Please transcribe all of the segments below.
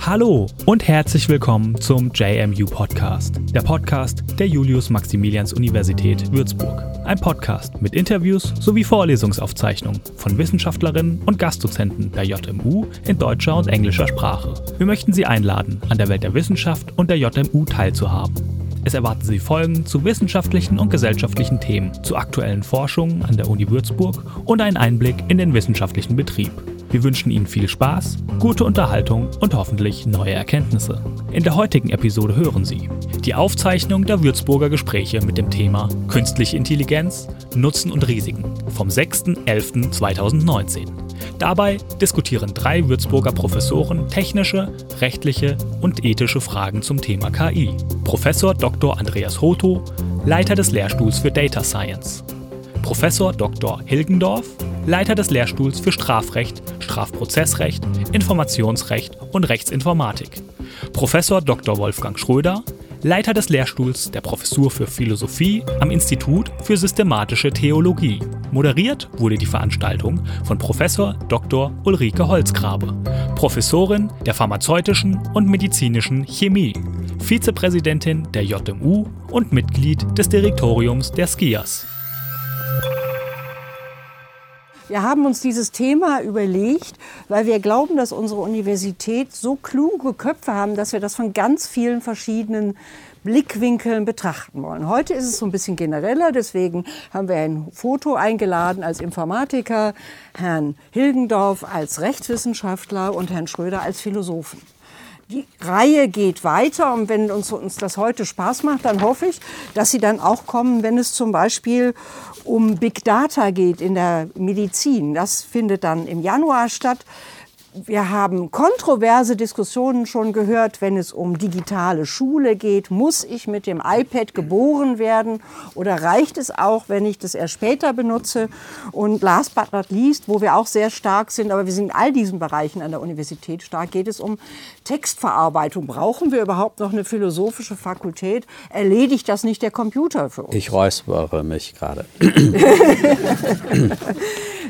Hallo und herzlich willkommen zum JMU Podcast, der Podcast der Julius-Maximilians-Universität Würzburg. Ein Podcast mit Interviews sowie Vorlesungsaufzeichnungen von Wissenschaftlerinnen und Gastdozenten der JMU in deutscher und englischer Sprache. Wir möchten Sie einladen, an der Welt der Wissenschaft und der JMU teilzuhaben. Es erwarten Sie Folgen zu wissenschaftlichen und gesellschaftlichen Themen, zu aktuellen Forschungen an der Uni Würzburg und einen Einblick in den wissenschaftlichen Betrieb. Wir wünschen Ihnen viel Spaß, gute Unterhaltung und hoffentlich neue Erkenntnisse. In der heutigen Episode hören Sie die Aufzeichnung der Würzburger Gespräche mit dem Thema Künstliche Intelligenz, Nutzen und Risiken vom 6.11.2019. Dabei diskutieren drei Würzburger Professoren technische, rechtliche und ethische Fragen zum Thema KI. Professor Dr. Andreas Hoto, Leiter des Lehrstuhls für Data Science. Professor Dr. Hilgendorf, Leiter des Lehrstuhls für Strafrecht, Strafprozessrecht, Informationsrecht und Rechtsinformatik. Professor Dr. Wolfgang Schröder, Leiter des Lehrstuhls der Professur für Philosophie am Institut für systematische Theologie. Moderiert wurde die Veranstaltung von Professor Dr. Ulrike Holzgrabe, Professorin der pharmazeutischen und medizinischen Chemie, Vizepräsidentin der JMU und Mitglied des Direktoriums der SKIAS. Wir haben uns dieses Thema überlegt, weil wir glauben, dass unsere Universität so kluge Köpfe haben, dass wir das von ganz vielen verschiedenen Blickwinkeln betrachten wollen. Heute ist es so ein bisschen genereller, deswegen haben wir ein Foto eingeladen als Informatiker, Herrn Hilgendorf als Rechtswissenschaftler und Herrn Schröder als Philosophen. Die Reihe geht weiter und wenn uns, uns das heute Spaß macht, dann hoffe ich, dass Sie dann auch kommen, wenn es zum Beispiel um Big Data geht in der Medizin. Das findet dann im Januar statt. Wir haben kontroverse Diskussionen schon gehört, wenn es um digitale Schule geht. Muss ich mit dem iPad geboren werden oder reicht es auch, wenn ich das erst später benutze? Und last but not least, wo wir auch sehr stark sind, aber wir sind in all diesen Bereichen an der Universität stark, geht es um Textverarbeitung. Brauchen wir überhaupt noch eine philosophische Fakultät? Erledigt das nicht der Computer für uns? Ich räuspere mich gerade.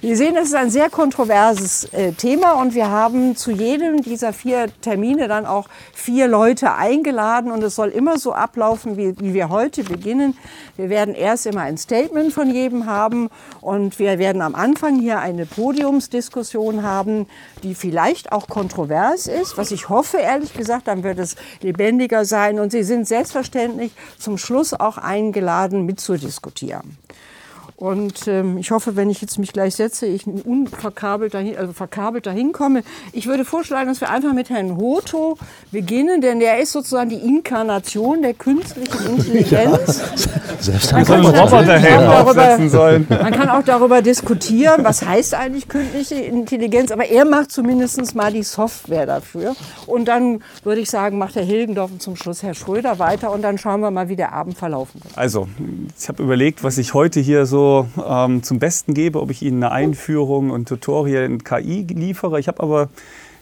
Wir sehen, es ist ein sehr kontroverses äh, Thema und wir haben zu jedem dieser vier Termine dann auch vier Leute eingeladen und es soll immer so ablaufen, wie, wie wir heute beginnen. Wir werden erst immer ein Statement von jedem haben und wir werden am Anfang hier eine Podiumsdiskussion haben, die vielleicht auch kontrovers ist, was ich hoffe, ehrlich gesagt, dann wird es lebendiger sein und Sie sind selbstverständlich zum Schluss auch eingeladen, mitzudiskutieren. Und ähm, ich hoffe, wenn ich jetzt mich gleich setze, ich unverkabelt dahin, also verkabelt dahin komme. Ich würde vorschlagen, dass wir einfach mit Herrn Hoto beginnen, denn der ist sozusagen die Inkarnation der künstlichen Intelligenz. Ja, man kann, darüber, sollen. man kann auch darüber diskutieren, was heißt eigentlich künstliche Intelligenz, aber er macht zumindest mal die Software dafür. Und dann würde ich sagen, macht Herr Hilgendorf und zum Schluss Herr Schröder weiter und dann schauen wir mal, wie der Abend verlaufen wird. Also, ich habe überlegt, was ich heute hier so ähm, zum Besten gebe, ob ich Ihnen eine Einführung und Tutorial in KI liefere. Ich habe aber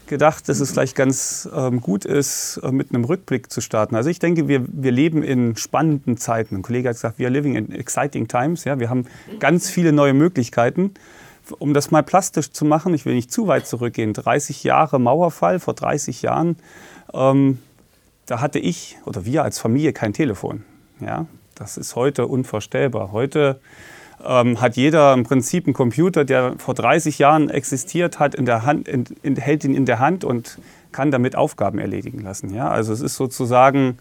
gedacht, dass es vielleicht ganz ähm, gut ist, äh, mit einem Rückblick zu starten. Also ich denke, wir, wir leben in spannenden Zeiten. Ein Kollege hat gesagt, we are living in exciting times. Ja, wir haben ganz viele neue Möglichkeiten. Um das mal plastisch zu machen, ich will nicht zu weit zurückgehen, 30 Jahre Mauerfall, vor 30 Jahren, ähm, da hatte ich oder wir als Familie kein Telefon. Ja, das ist heute unvorstellbar. Heute ähm, hat jeder im Prinzip einen Computer, der vor 30 Jahren existiert hat, in der Hand, in, in, hält ihn in der Hand und kann damit Aufgaben erledigen lassen. Ja? Also es ist sozusagen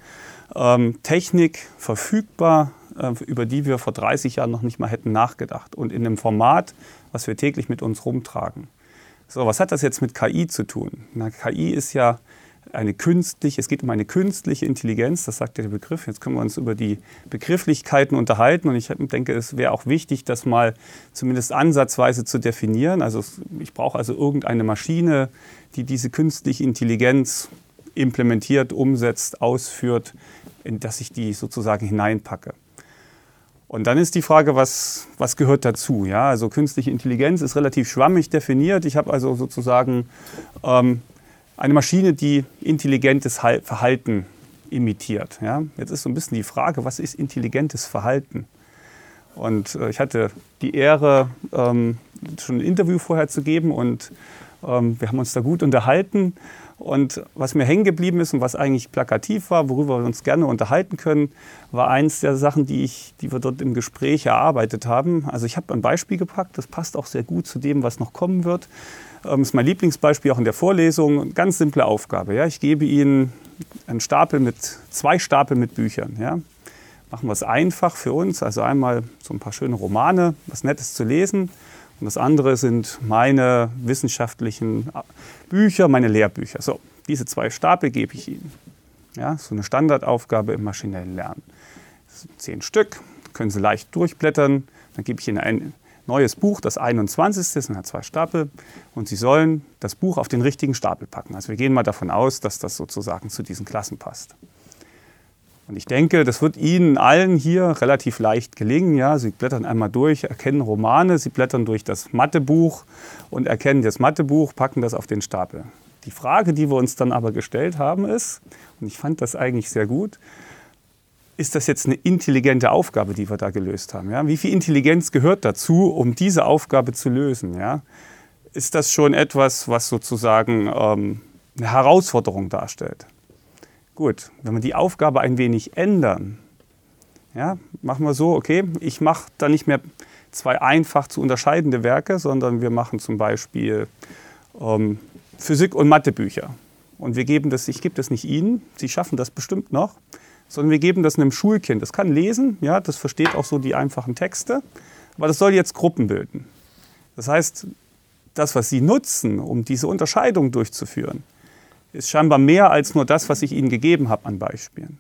ähm, Technik verfügbar, äh, über die wir vor 30 Jahren noch nicht mal hätten nachgedacht und in einem Format, was wir täglich mit uns rumtragen. So, was hat das jetzt mit KI zu tun? Na, KI ist ja eine künstliche, es geht um eine künstliche Intelligenz, das sagt ja der Begriff. Jetzt können wir uns über die Begrifflichkeiten unterhalten und ich denke, es wäre auch wichtig, das mal zumindest ansatzweise zu definieren. Also ich brauche also irgendeine Maschine, die diese künstliche Intelligenz implementiert, umsetzt, ausführt, in das ich die sozusagen hineinpacke. Und dann ist die Frage, was, was gehört dazu? Ja, also künstliche Intelligenz ist relativ schwammig definiert. Ich habe also sozusagen ähm, eine Maschine, die intelligentes Verhalten imitiert. Ja? Jetzt ist so ein bisschen die Frage, was ist intelligentes Verhalten? Und äh, ich hatte die Ehre, ähm, schon ein Interview vorher zu geben und ähm, wir haben uns da gut unterhalten. Und was mir hängen geblieben ist und was eigentlich plakativ war, worüber wir uns gerne unterhalten können, war eins der Sachen, die, ich, die wir dort im Gespräch erarbeitet haben. Also ich habe ein Beispiel gepackt, das passt auch sehr gut zu dem, was noch kommen wird. Das ähm, ist mein Lieblingsbeispiel auch in der Vorlesung. Ganz simple Aufgabe. Ja. Ich gebe Ihnen einen Stapel mit, zwei Stapel mit Büchern. Ja. Machen wir es einfach für uns. Also einmal so ein paar schöne Romane, was Nettes zu lesen. Und das andere sind meine wissenschaftlichen Bücher, meine Lehrbücher. So, diese zwei Stapel gebe ich Ihnen. Ja, so eine Standardaufgabe im maschinellen Lernen. Zehn Stück, können Sie leicht durchblättern. Dann gebe ich Ihnen ein neues Buch, das 21. Das sind zwei Stapel. Und Sie sollen das Buch auf den richtigen Stapel packen. Also wir gehen mal davon aus, dass das sozusagen zu diesen Klassen passt. Und ich denke, das wird Ihnen allen hier relativ leicht gelingen. Ja? Sie blättern einmal durch, erkennen Romane, Sie blättern durch das Mathebuch und erkennen das Mathebuch, packen das auf den Stapel. Die Frage, die wir uns dann aber gestellt haben, ist, und ich fand das eigentlich sehr gut, ist das jetzt eine intelligente Aufgabe, die wir da gelöst haben? Ja? Wie viel Intelligenz gehört dazu, um diese Aufgabe zu lösen? Ja? Ist das schon etwas, was sozusagen ähm, eine Herausforderung darstellt? Gut, wenn wir die Aufgabe ein wenig ändern, ja, machen wir so, okay, ich mache da nicht mehr zwei einfach zu unterscheidende Werke, sondern wir machen zum Beispiel ähm, Physik- und Mathebücher. Und wir geben das, ich gebe das nicht Ihnen, Sie schaffen das bestimmt noch, sondern wir geben das einem Schulkind. Das kann lesen, ja, das versteht auch so die einfachen Texte, aber das soll jetzt Gruppen bilden. Das heißt, das, was Sie nutzen, um diese Unterscheidung durchzuführen, ist scheinbar mehr als nur das, was ich Ihnen gegeben habe an Beispielen.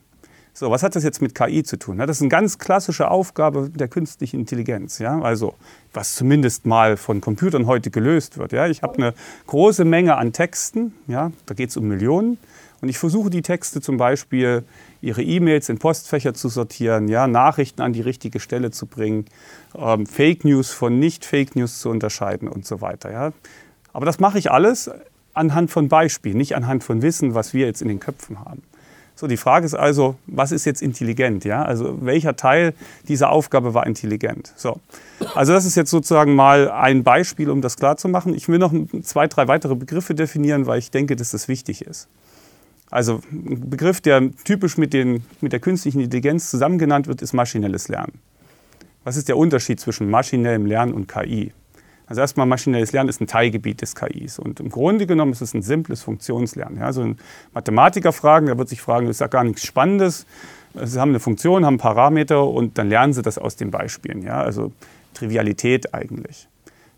So, was hat das jetzt mit KI zu tun? Das ist eine ganz klassische Aufgabe der künstlichen Intelligenz. Ja? Also, was zumindest mal von Computern heute gelöst wird. Ja? Ich habe eine große Menge an Texten, ja? da geht es um Millionen. Und ich versuche die Texte zum Beispiel, ihre E-Mails in Postfächer zu sortieren, ja? Nachrichten an die richtige Stelle zu bringen, ähm, Fake News von Nicht-Fake News zu unterscheiden und so weiter. Ja? Aber das mache ich alles anhand von Beispielen, nicht anhand von Wissen, was wir jetzt in den Köpfen haben. So, die Frage ist also, was ist jetzt intelligent? Ja? Also welcher Teil dieser Aufgabe war intelligent? So. Also das ist jetzt sozusagen mal ein Beispiel, um das klarzumachen. Ich will noch zwei, drei weitere Begriffe definieren, weil ich denke, dass das wichtig ist. Also ein Begriff, der typisch mit, den, mit der künstlichen Intelligenz zusammen genannt wird, ist maschinelles Lernen. Was ist der Unterschied zwischen maschinellem Lernen und KI? Also erstmal maschinelles Lernen ist ein Teilgebiet des KIs und im Grunde genommen ist es ein simples Funktionslernen. Ja, also ein Mathematiker fragen, der wird sich fragen, das ist ja gar nichts Spannendes. Sie haben eine Funktion, haben Parameter und dann lernen sie das aus den Beispielen. Ja, also Trivialität eigentlich.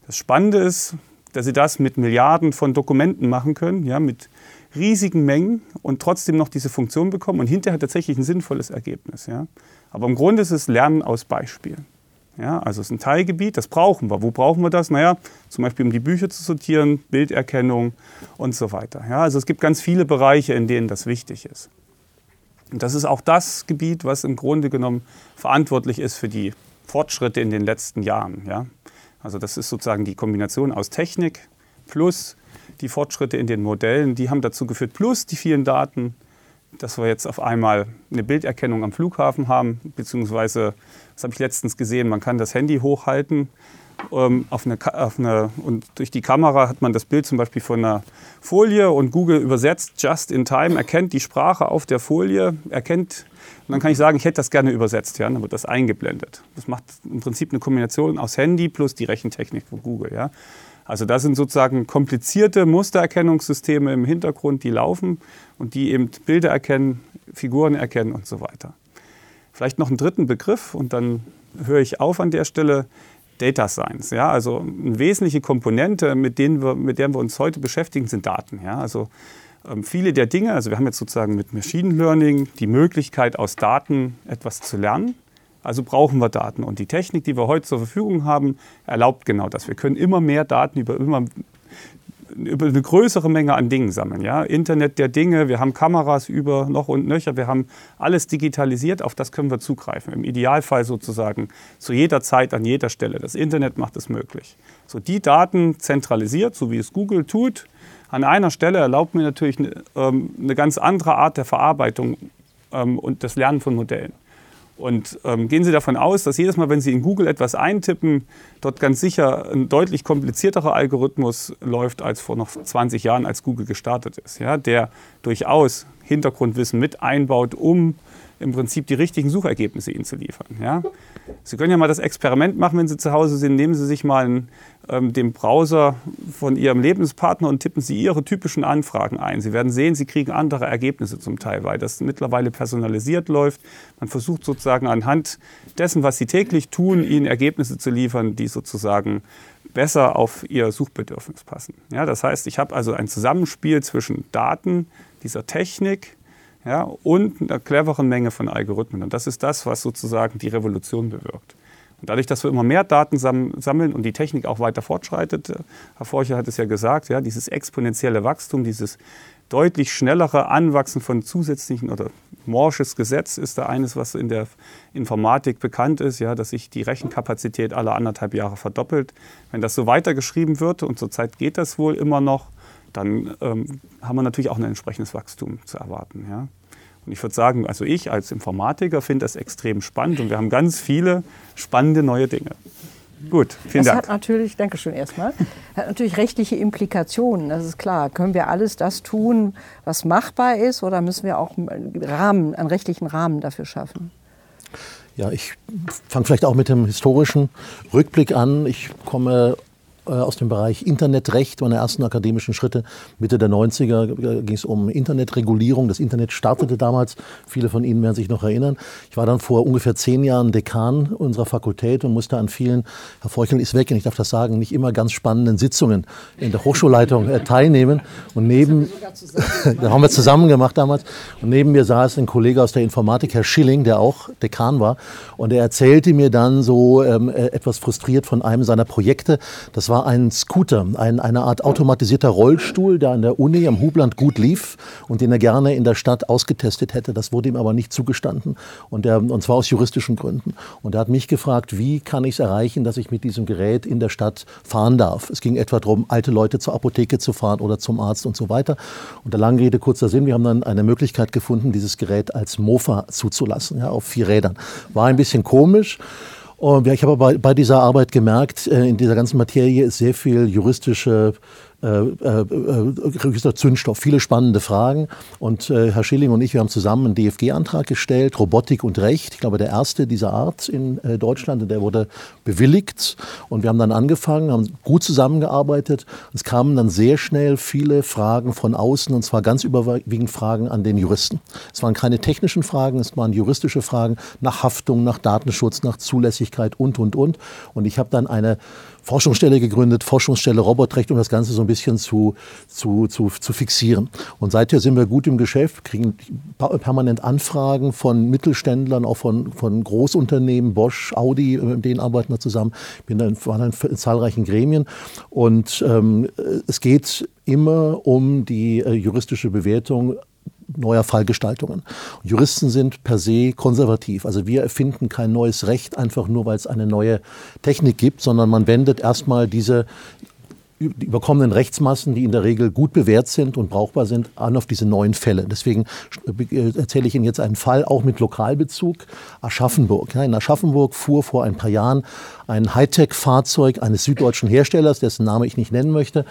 Das Spannende ist, dass sie das mit Milliarden von Dokumenten machen können, ja, mit riesigen Mengen und trotzdem noch diese Funktion bekommen und hinterher tatsächlich ein sinnvolles Ergebnis. Ja. Aber im Grunde ist es Lernen aus Beispielen. Ja, also es ist ein Teilgebiet, das brauchen wir. Wo brauchen wir das? Naja, zum Beispiel um die Bücher zu sortieren, Bilderkennung und so weiter. Ja, also es gibt ganz viele Bereiche, in denen das wichtig ist. Und das ist auch das Gebiet, was im Grunde genommen verantwortlich ist für die Fortschritte in den letzten Jahren. Ja. Also das ist sozusagen die Kombination aus Technik plus die Fortschritte in den Modellen, die haben dazu geführt, plus die vielen Daten, dass wir jetzt auf einmal eine Bilderkennung am Flughafen haben, beziehungsweise das habe ich letztens gesehen. Man kann das Handy hochhalten auf eine, auf eine, und durch die Kamera hat man das Bild zum Beispiel von einer Folie und Google übersetzt just in time, erkennt die Sprache auf der Folie, erkennt und dann kann ich sagen, ich hätte das gerne übersetzt. Ja? Dann wird das eingeblendet. Das macht im Prinzip eine Kombination aus Handy plus die Rechentechnik von Google. Ja? Also das sind sozusagen komplizierte Mustererkennungssysteme im Hintergrund, die laufen und die eben Bilder erkennen, Figuren erkennen und so weiter. Vielleicht noch einen dritten Begriff und dann höre ich auf an der Stelle. Data Science. Ja? Also eine wesentliche Komponente, mit, denen wir, mit der wir uns heute beschäftigen, sind Daten. Ja? Also ähm, viele der Dinge, also wir haben jetzt sozusagen mit Machine Learning die Möglichkeit, aus Daten etwas zu lernen. Also brauchen wir Daten. Und die Technik, die wir heute zur Verfügung haben, erlaubt genau das. Wir können immer mehr Daten über immer über eine größere Menge an Dingen sammeln. Ja? Internet der Dinge, wir haben Kameras über noch und nöcher, wir haben alles digitalisiert, auf das können wir zugreifen. Im Idealfall sozusagen zu jeder Zeit, an jeder Stelle. Das Internet macht es möglich. So die Daten zentralisiert, so wie es Google tut, an einer Stelle erlaubt mir natürlich eine, ähm, eine ganz andere Art der Verarbeitung ähm, und das Lernen von Modellen. Und ähm, gehen Sie davon aus, dass jedes Mal, wenn Sie in Google etwas eintippen, dort ganz sicher ein deutlich komplizierterer Algorithmus läuft als vor noch 20 Jahren, als Google gestartet ist, ja, der durchaus Hintergrundwissen mit einbaut, um im Prinzip die richtigen Suchergebnisse Ihnen zu liefern. Ja? Sie können ja mal das Experiment machen, wenn Sie zu Hause sind. Nehmen Sie sich mal einen, ähm, den Browser von Ihrem Lebenspartner und tippen Sie Ihre typischen Anfragen ein. Sie werden sehen, Sie kriegen andere Ergebnisse zum Teil, weil das mittlerweile personalisiert läuft. Man versucht sozusagen anhand dessen, was Sie täglich tun, Ihnen Ergebnisse zu liefern, die sozusagen besser auf Ihr Suchbedürfnis passen. Ja, das heißt, ich habe also ein Zusammenspiel zwischen Daten, dieser Technik, ja, und einer cleveren Menge von Algorithmen. Und das ist das, was sozusagen die Revolution bewirkt. Und dadurch, dass wir immer mehr Daten sammeln und die Technik auch weiter fortschreitet, äh, Herr Forcher hat es ja gesagt, ja, dieses exponentielle Wachstum, dieses deutlich schnellere Anwachsen von zusätzlichen oder Morsches Gesetz ist da eines, was in der Informatik bekannt ist, ja, dass sich die Rechenkapazität alle anderthalb Jahre verdoppelt. Wenn das so weitergeschrieben wird, und zurzeit geht das wohl immer noch, dann ähm, haben wir natürlich auch ein entsprechendes Wachstum zu erwarten. Ja. Und ich würde sagen, also ich als Informatiker finde das extrem spannend und wir haben ganz viele spannende neue Dinge. Gut, vielen das Dank. hat natürlich, danke schön erstmal, hat natürlich rechtliche Implikationen, das ist klar. Können wir alles das tun, was machbar ist, oder müssen wir auch einen, Rahmen, einen rechtlichen Rahmen dafür schaffen? Ja, ich fange vielleicht auch mit dem historischen Rückblick an. Ich komme aus dem Bereich Internetrecht, meine ersten akademischen Schritte. Mitte der 90er ging es um Internetregulierung. Das Internet startete damals. Viele von Ihnen werden sich noch erinnern. Ich war dann vor ungefähr zehn Jahren Dekan unserer Fakultät und musste an vielen, Herr Feuchel ist weg, und ich darf das sagen, nicht immer ganz spannenden Sitzungen in der Hochschulleitung äh, teilnehmen. Und neben, da haben wir zusammen gemacht damals. Und neben mir saß ein Kollege aus der Informatik, Herr Schilling, der auch Dekan war. Und er erzählte mir dann so ähm, äh, etwas frustriert von einem seiner Projekte. Das war war ein Scooter, ein, eine Art automatisierter Rollstuhl, der an der Uni am Hubland gut lief und den er gerne in der Stadt ausgetestet hätte. Das wurde ihm aber nicht zugestanden und, der, und zwar aus juristischen Gründen. Und er hat mich gefragt, wie kann ich es erreichen, dass ich mit diesem Gerät in der Stadt fahren darf. Es ging etwa darum, alte Leute zur Apotheke zu fahren oder zum Arzt und so weiter. Und der lange Rede, kurzer Sinn, wir haben dann eine Möglichkeit gefunden, dieses Gerät als Mofa zuzulassen, ja, auf vier Rädern. War ein bisschen komisch. Und ich habe bei, bei dieser Arbeit gemerkt, äh, in dieser ganzen Materie ist sehr viel juristische äh, äh, äh Zündstoff, viele spannende Fragen. Und äh, Herr Schilling und ich, wir haben zusammen einen DFG-Antrag gestellt, Robotik und Recht. Ich glaube, der erste dieser Art in äh, Deutschland und der wurde bewilligt. Und wir haben dann angefangen, haben gut zusammengearbeitet. Es kamen dann sehr schnell viele Fragen von außen und zwar ganz überwiegend Fragen an den Juristen. Es waren keine technischen Fragen, es waren juristische Fragen nach Haftung, nach Datenschutz, nach Zulässigkeit und, und, und. Und ich habe dann eine Forschungsstelle gegründet, Forschungsstelle Robotrecht, um das Ganze so ein bisschen zu, zu, zu, zu fixieren. Und seither sind wir gut im Geschäft, kriegen permanent Anfragen von Mittelständlern, auch von, von Großunternehmen, Bosch, Audi, mit denen arbeiten wir zusammen. Ich bin dann, war dann in zahlreichen Gremien. Und ähm, es geht immer um die äh, juristische Bewertung neuer Fallgestaltungen. Juristen sind per se konservativ. Also wir erfinden kein neues Recht einfach nur, weil es eine neue Technik gibt, sondern man wendet erstmal diese die überkommenen Rechtsmassen, die in der Regel gut bewährt sind und brauchbar sind, an auf diese neuen Fälle. Deswegen äh, erzähle ich Ihnen jetzt einen Fall, auch mit Lokalbezug. Aschaffenburg. in Aschaffenburg fuhr vor ein paar Jahren ein Hightech-Fahrzeug eines süddeutschen Herstellers, dessen Name ich nicht nennen möchte,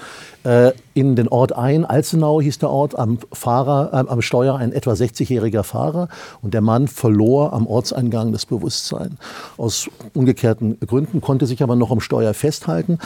äh, in den Ort ein. Alzenau hieß der Ort, am, Fahrer, äh, am Steuer ein etwa 60-jähriger Fahrer. Und der Mann verlor am Ortseingang das Bewusstsein. Aus umgekehrten Gründen, konnte sich aber noch am Steuer festhalten.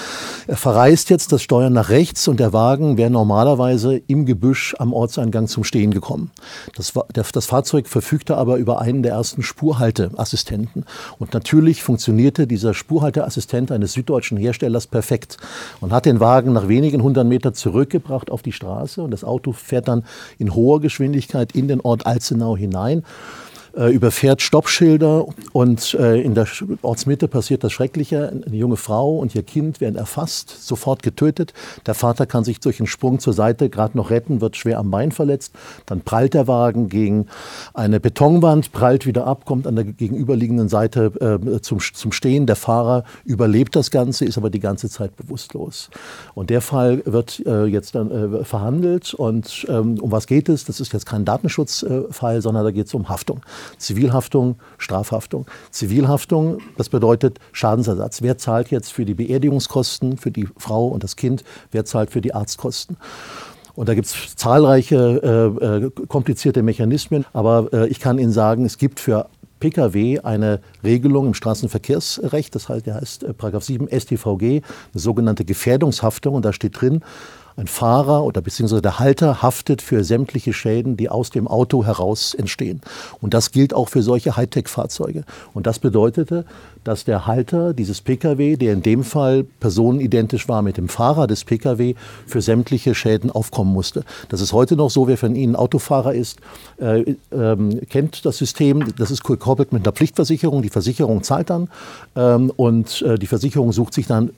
Er verreist jetzt das Steuer nach rechts und der Wagen wäre normalerweise im Gebüsch am Ortseingang zum Stehen gekommen. Das, der, das Fahrzeug verfügte aber über einen der ersten Spurhalteassistenten. Und natürlich funktionierte dieser Spurhalteassistent Zuhalteassistent eines süddeutschen Herstellers perfekt und hat den Wagen nach wenigen hundert Metern zurückgebracht auf die Straße und das Auto fährt dann in hoher Geschwindigkeit in den Ort Alzenau hinein äh, überfährt Stoppschilder und äh, in der Ortsmitte passiert das Schreckliche. Eine junge Frau und ihr Kind werden erfasst, sofort getötet. Der Vater kann sich durch einen Sprung zur Seite gerade noch retten, wird schwer am Bein verletzt. Dann prallt der Wagen gegen eine Betonwand, prallt wieder ab, kommt an der gegenüberliegenden Seite äh, zum, zum Stehen. Der Fahrer überlebt das Ganze, ist aber die ganze Zeit bewusstlos. Und der Fall wird äh, jetzt dann äh, verhandelt. Und ähm, um was geht es? Das ist jetzt kein Datenschutzfall, sondern da geht es um Haftung. Zivilhaftung, Strafhaftung. Zivilhaftung, das bedeutet Schadensersatz. Wer zahlt jetzt für die Beerdigungskosten für die Frau und das Kind? Wer zahlt für die Arztkosten? Und da gibt es zahlreiche äh, äh, komplizierte Mechanismen. Aber äh, ich kann Ihnen sagen, es gibt für Pkw eine Regelung im Straßenverkehrsrecht, das heißt, der heißt äh, 7 StVG, eine sogenannte Gefährdungshaftung. Und da steht drin, ein Fahrer oder beziehungsweise der Halter haftet für sämtliche Schäden, die aus dem Auto heraus entstehen. Und das gilt auch für solche Hightech-Fahrzeuge. Und das bedeutete, dass der Halter dieses Pkw, der in dem Fall personenidentisch war mit dem Fahrer des Pkw, für sämtliche Schäden aufkommen musste. Das ist heute noch so, wer von Ihnen Autofahrer ist, äh, ähm, kennt das System. Das ist gekoppelt mit einer Pflichtversicherung. Die Versicherung zahlt dann ähm, und äh, die Versicherung sucht sich dann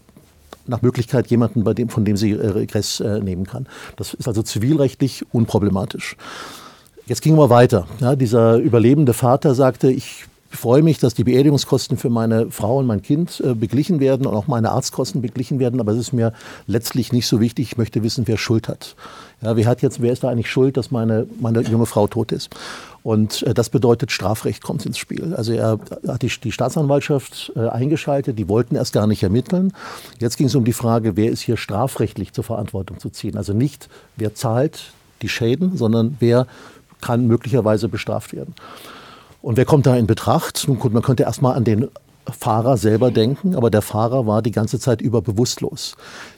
nach Möglichkeit jemanden, bei dem, von dem sie äh, Regress äh, nehmen kann. Das ist also zivilrechtlich unproblematisch. Jetzt gingen wir weiter. Ja, dieser überlebende Vater sagte, ich freue mich, dass die Beerdigungskosten für meine Frau und mein Kind äh, beglichen werden und auch meine Arztkosten beglichen werden, aber es ist mir letztlich nicht so wichtig. Ich möchte wissen, wer Schuld hat. Ja, wer, hat jetzt, wer ist da eigentlich schuld, dass meine, meine junge Frau tot ist? Und äh, das bedeutet, Strafrecht kommt ins Spiel. Also er hat die, die Staatsanwaltschaft äh, eingeschaltet, die wollten erst gar nicht ermitteln. Jetzt ging es um die Frage, wer ist hier strafrechtlich zur Verantwortung zu ziehen. Also nicht, wer zahlt die Schäden, sondern wer kann möglicherweise bestraft werden. Und wer kommt da in Betracht? Nun gut, man könnte erstmal an den Fahrer selber denken, aber der Fahrer war die ganze Zeit über bewusstlos.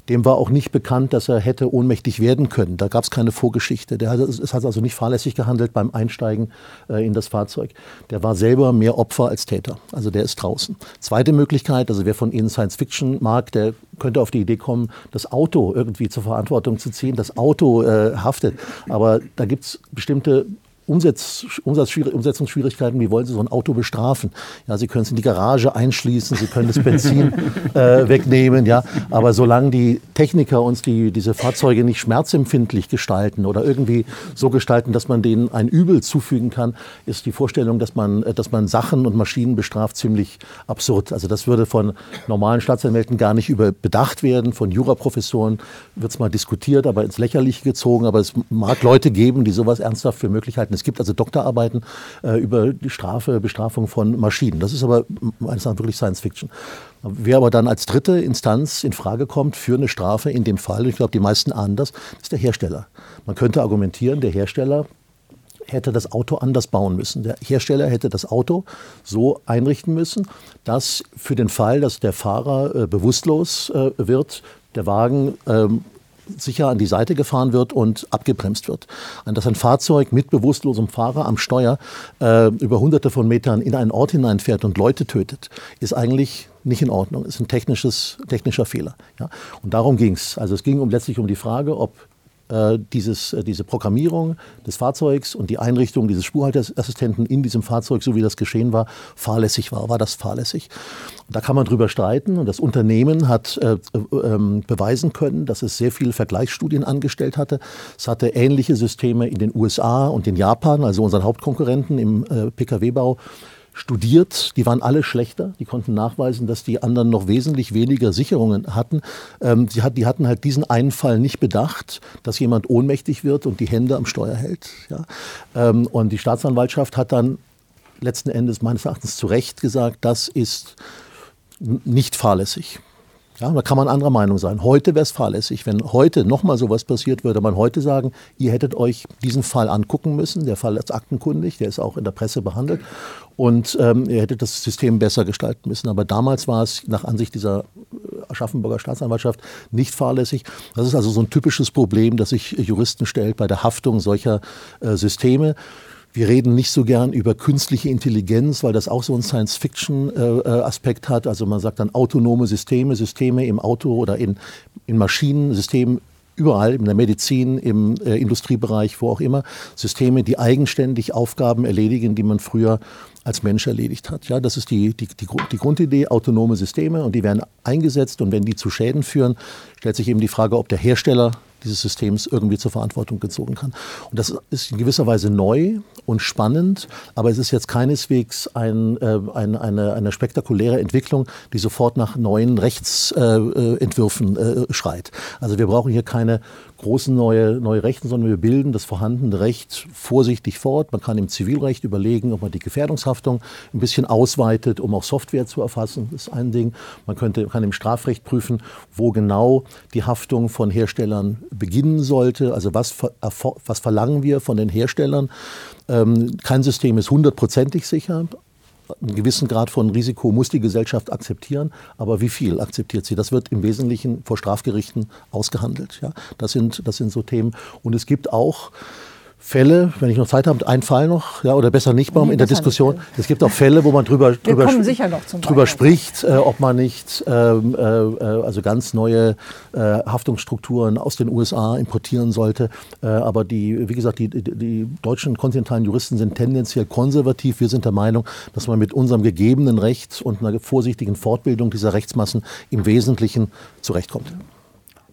Dem war auch nicht bekannt, dass er hätte ohnmächtig werden können. Da gab es keine Vorgeschichte. Der hat, es hat also nicht fahrlässig gehandelt beim Einsteigen äh, in das Fahrzeug. Der war selber mehr Opfer als Täter. Also der ist draußen. Zweite Möglichkeit, also wer von Ihnen Science Fiction mag, der könnte auf die Idee kommen, das Auto irgendwie zur Verantwortung zu ziehen. Das Auto äh, haftet. Aber da gibt es bestimmte Umsetz, Umsetzungsschwierigkeiten, wie wollen Sie so ein Auto bestrafen? Ja, Sie können es in die Garage einschließen, Sie können das Benzin äh, wegnehmen, ja, aber solange die Techniker uns die, diese Fahrzeuge nicht schmerzempfindlich gestalten oder irgendwie so gestalten, dass man denen ein Übel zufügen kann, ist die Vorstellung, dass man, äh, dass man Sachen und Maschinen bestraft, ziemlich absurd. Also das würde von normalen Staatsanwälten gar nicht überbedacht werden, von Juraprofessoren wird es mal diskutiert, aber ins Lächerliche gezogen, aber es mag Leute geben, die sowas ernsthaft für möglich halten. Es gibt also Doktorarbeiten äh, über die Strafe, Bestrafung von Maschinen. Das ist aber meines Erachtens wirklich Science Fiction. Wer aber dann als dritte Instanz in Frage kommt für eine Strafe in dem Fall, ich glaube, die meisten ahnen das, ist der Hersteller. Man könnte argumentieren, der Hersteller hätte das Auto anders bauen müssen. Der Hersteller hätte das Auto so einrichten müssen, dass für den Fall, dass der Fahrer äh, bewusstlos äh, wird, der Wagen ähm, sicher an die Seite gefahren wird und abgebremst wird. Dass ein Fahrzeug mit bewusstlosem Fahrer am Steuer äh, über hunderte von Metern in einen Ort hineinfährt und Leute tötet, ist eigentlich nicht in Ordnung. Ist ein technisches, technischer Fehler. Ja? Und darum ging es. Also es ging um, letztlich um die Frage, ob dieses, äh, diese Programmierung des Fahrzeugs und die Einrichtung dieses Spurhalteassistenten in diesem Fahrzeug, so wie das geschehen war, fahrlässig war. War das fahrlässig? da kann man drüber streiten und das Unternehmen hat äh, äh, beweisen können, dass es sehr viele Vergleichsstudien angestellt hatte. Es hatte ähnliche Systeme in den USA und in Japan, also unseren Hauptkonkurrenten im äh, Pkw-Bau studiert, die waren alle schlechter, die konnten nachweisen, dass die anderen noch wesentlich weniger Sicherungen hatten. Ähm, die, hat, die hatten halt diesen einen Fall nicht bedacht, dass jemand ohnmächtig wird und die Hände am Steuer hält. Ja? Ähm, und die Staatsanwaltschaft hat dann letzten Endes meines Erachtens zu Recht gesagt, das ist nicht fahrlässig. Ja, da kann man anderer Meinung sein. Heute wäre es fahrlässig. Wenn heute nochmal sowas passiert, würde man heute sagen, ihr hättet euch diesen Fall angucken müssen. Der Fall ist aktenkundig, der ist auch in der Presse behandelt. Und ähm, ihr hättet das System besser gestalten müssen. Aber damals war es nach Ansicht dieser äh, Aschaffenburger Staatsanwaltschaft nicht fahrlässig. Das ist also so ein typisches Problem, das sich Juristen stellt bei der Haftung solcher äh, Systeme. Wir reden nicht so gern über künstliche Intelligenz, weil das auch so einen Science-Fiction-Aspekt hat. Also man sagt dann autonome Systeme, Systeme im Auto oder in, in Maschinen, Systeme überall, in der Medizin, im äh, Industriebereich, wo auch immer, Systeme, die eigenständig Aufgaben erledigen, die man früher als Mensch erledigt hat. Ja, das ist die, die, die, die Grundidee, autonome Systeme und die werden eingesetzt und wenn die zu Schäden führen, stellt sich eben die Frage, ob der Hersteller dieses Systems irgendwie zur Verantwortung gezogen kann. Und das ist in gewisser Weise neu und spannend, aber es ist jetzt keineswegs ein, äh, ein, eine, eine spektakuläre Entwicklung, die sofort nach neuen Rechtsentwürfen äh, äh, schreit. Also wir brauchen hier keine großen neue, neue Rechte, sondern wir bilden das vorhandene Recht vorsichtig fort. Man kann im Zivilrecht überlegen, ob man die Gefährdungshaftung ein bisschen ausweitet, um auch Software zu erfassen. Das ist ein Ding. Man könnte, kann im Strafrecht prüfen, wo genau die Haftung von Herstellern beginnen sollte. Also was, was verlangen wir von den Herstellern? Ähm, kein System ist hundertprozentig sicher einen gewissen Grad von Risiko muss die Gesellschaft akzeptieren, aber wie viel akzeptiert sie? Das wird im Wesentlichen vor Strafgerichten ausgehandelt. Ja? Das, sind, das sind so Themen. Und es gibt auch Fälle, wenn ich noch Zeit habe, ein Fall noch, ja, oder besser nicht mal nee, in der Diskussion. Es gibt auch Fälle, wo man drüber, drüber, drüber spricht, äh, ob man nicht ähm, äh, äh, also ganz neue äh, Haftungsstrukturen aus den USA importieren sollte. Äh, aber die, wie gesagt, die, die, die, deutschen kontinentalen Juristen sind tendenziell konservativ. Wir sind der Meinung, dass man mit unserem gegebenen Recht und einer vorsichtigen Fortbildung dieser Rechtsmassen im Wesentlichen zurechtkommt.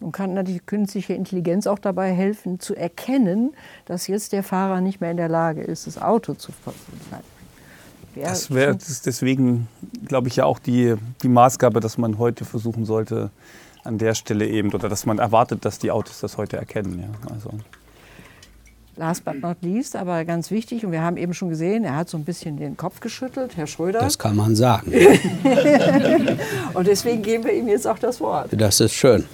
Nun kann natürlich künstliche Intelligenz auch dabei helfen, zu erkennen, dass jetzt der Fahrer nicht mehr in der Lage ist, das Auto zu fahren. Das wäre deswegen, glaube ich, ja auch die, die Maßgabe, dass man heute versuchen sollte, an der Stelle eben, oder dass man erwartet, dass die Autos das heute erkennen. Ja. Also. Last but not least, aber ganz wichtig, und wir haben eben schon gesehen, er hat so ein bisschen den Kopf geschüttelt, Herr Schröder. Das kann man sagen. und deswegen geben wir ihm jetzt auch das Wort. Das ist schön.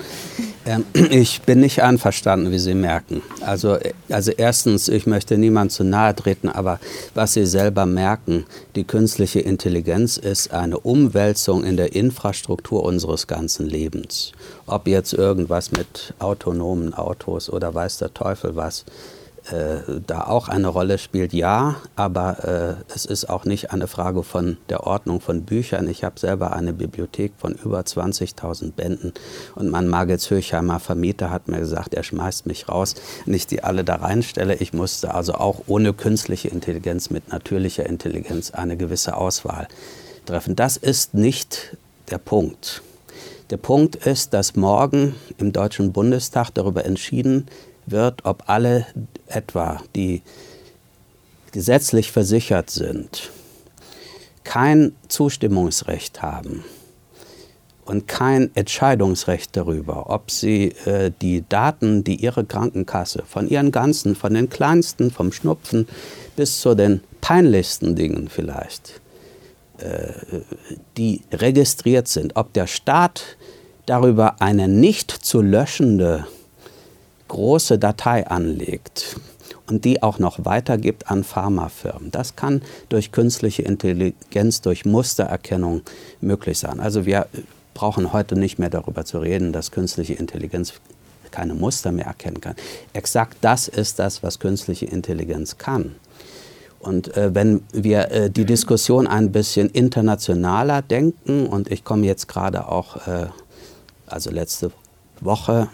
Ähm, ich bin nicht einverstanden, wie Sie merken. Also, also erstens, ich möchte niemand zu nahe treten, aber was Sie selber merken, die künstliche Intelligenz ist eine Umwälzung in der Infrastruktur unseres ganzen Lebens. Ob jetzt irgendwas mit autonomen Autos oder weiß der Teufel was äh, da auch eine Rolle spielt, ja, aber äh, es ist auch nicht eine Frage von der Ordnung von Büchern. Ich habe selber eine Bibliothek von über 20.000 Bänden und mein Margits Höchheimer Vermieter hat mir gesagt, er schmeißt mich raus, wenn ich die alle da reinstelle. Ich musste also auch ohne künstliche Intelligenz mit natürlicher Intelligenz eine gewisse Auswahl treffen. Das ist nicht der Punkt. Der Punkt ist, dass morgen im Deutschen Bundestag darüber entschieden wird, ob alle etwa, die gesetzlich versichert sind, kein Zustimmungsrecht haben und kein Entscheidungsrecht darüber, ob sie äh, die Daten, die ihre Krankenkasse von ihren ganzen, von den kleinsten, vom Schnupfen bis zu den peinlichsten Dingen vielleicht, äh, die registriert sind, ob der Staat darüber eine nicht zu löschende große Datei anlegt und die auch noch weitergibt an Pharmafirmen. Das kann durch künstliche Intelligenz, durch Mustererkennung möglich sein. Also wir brauchen heute nicht mehr darüber zu reden, dass künstliche Intelligenz keine Muster mehr erkennen kann. Exakt das ist das, was künstliche Intelligenz kann. Und äh, wenn wir äh, die Diskussion ein bisschen internationaler denken, und ich komme jetzt gerade auch, äh, also letzte Woche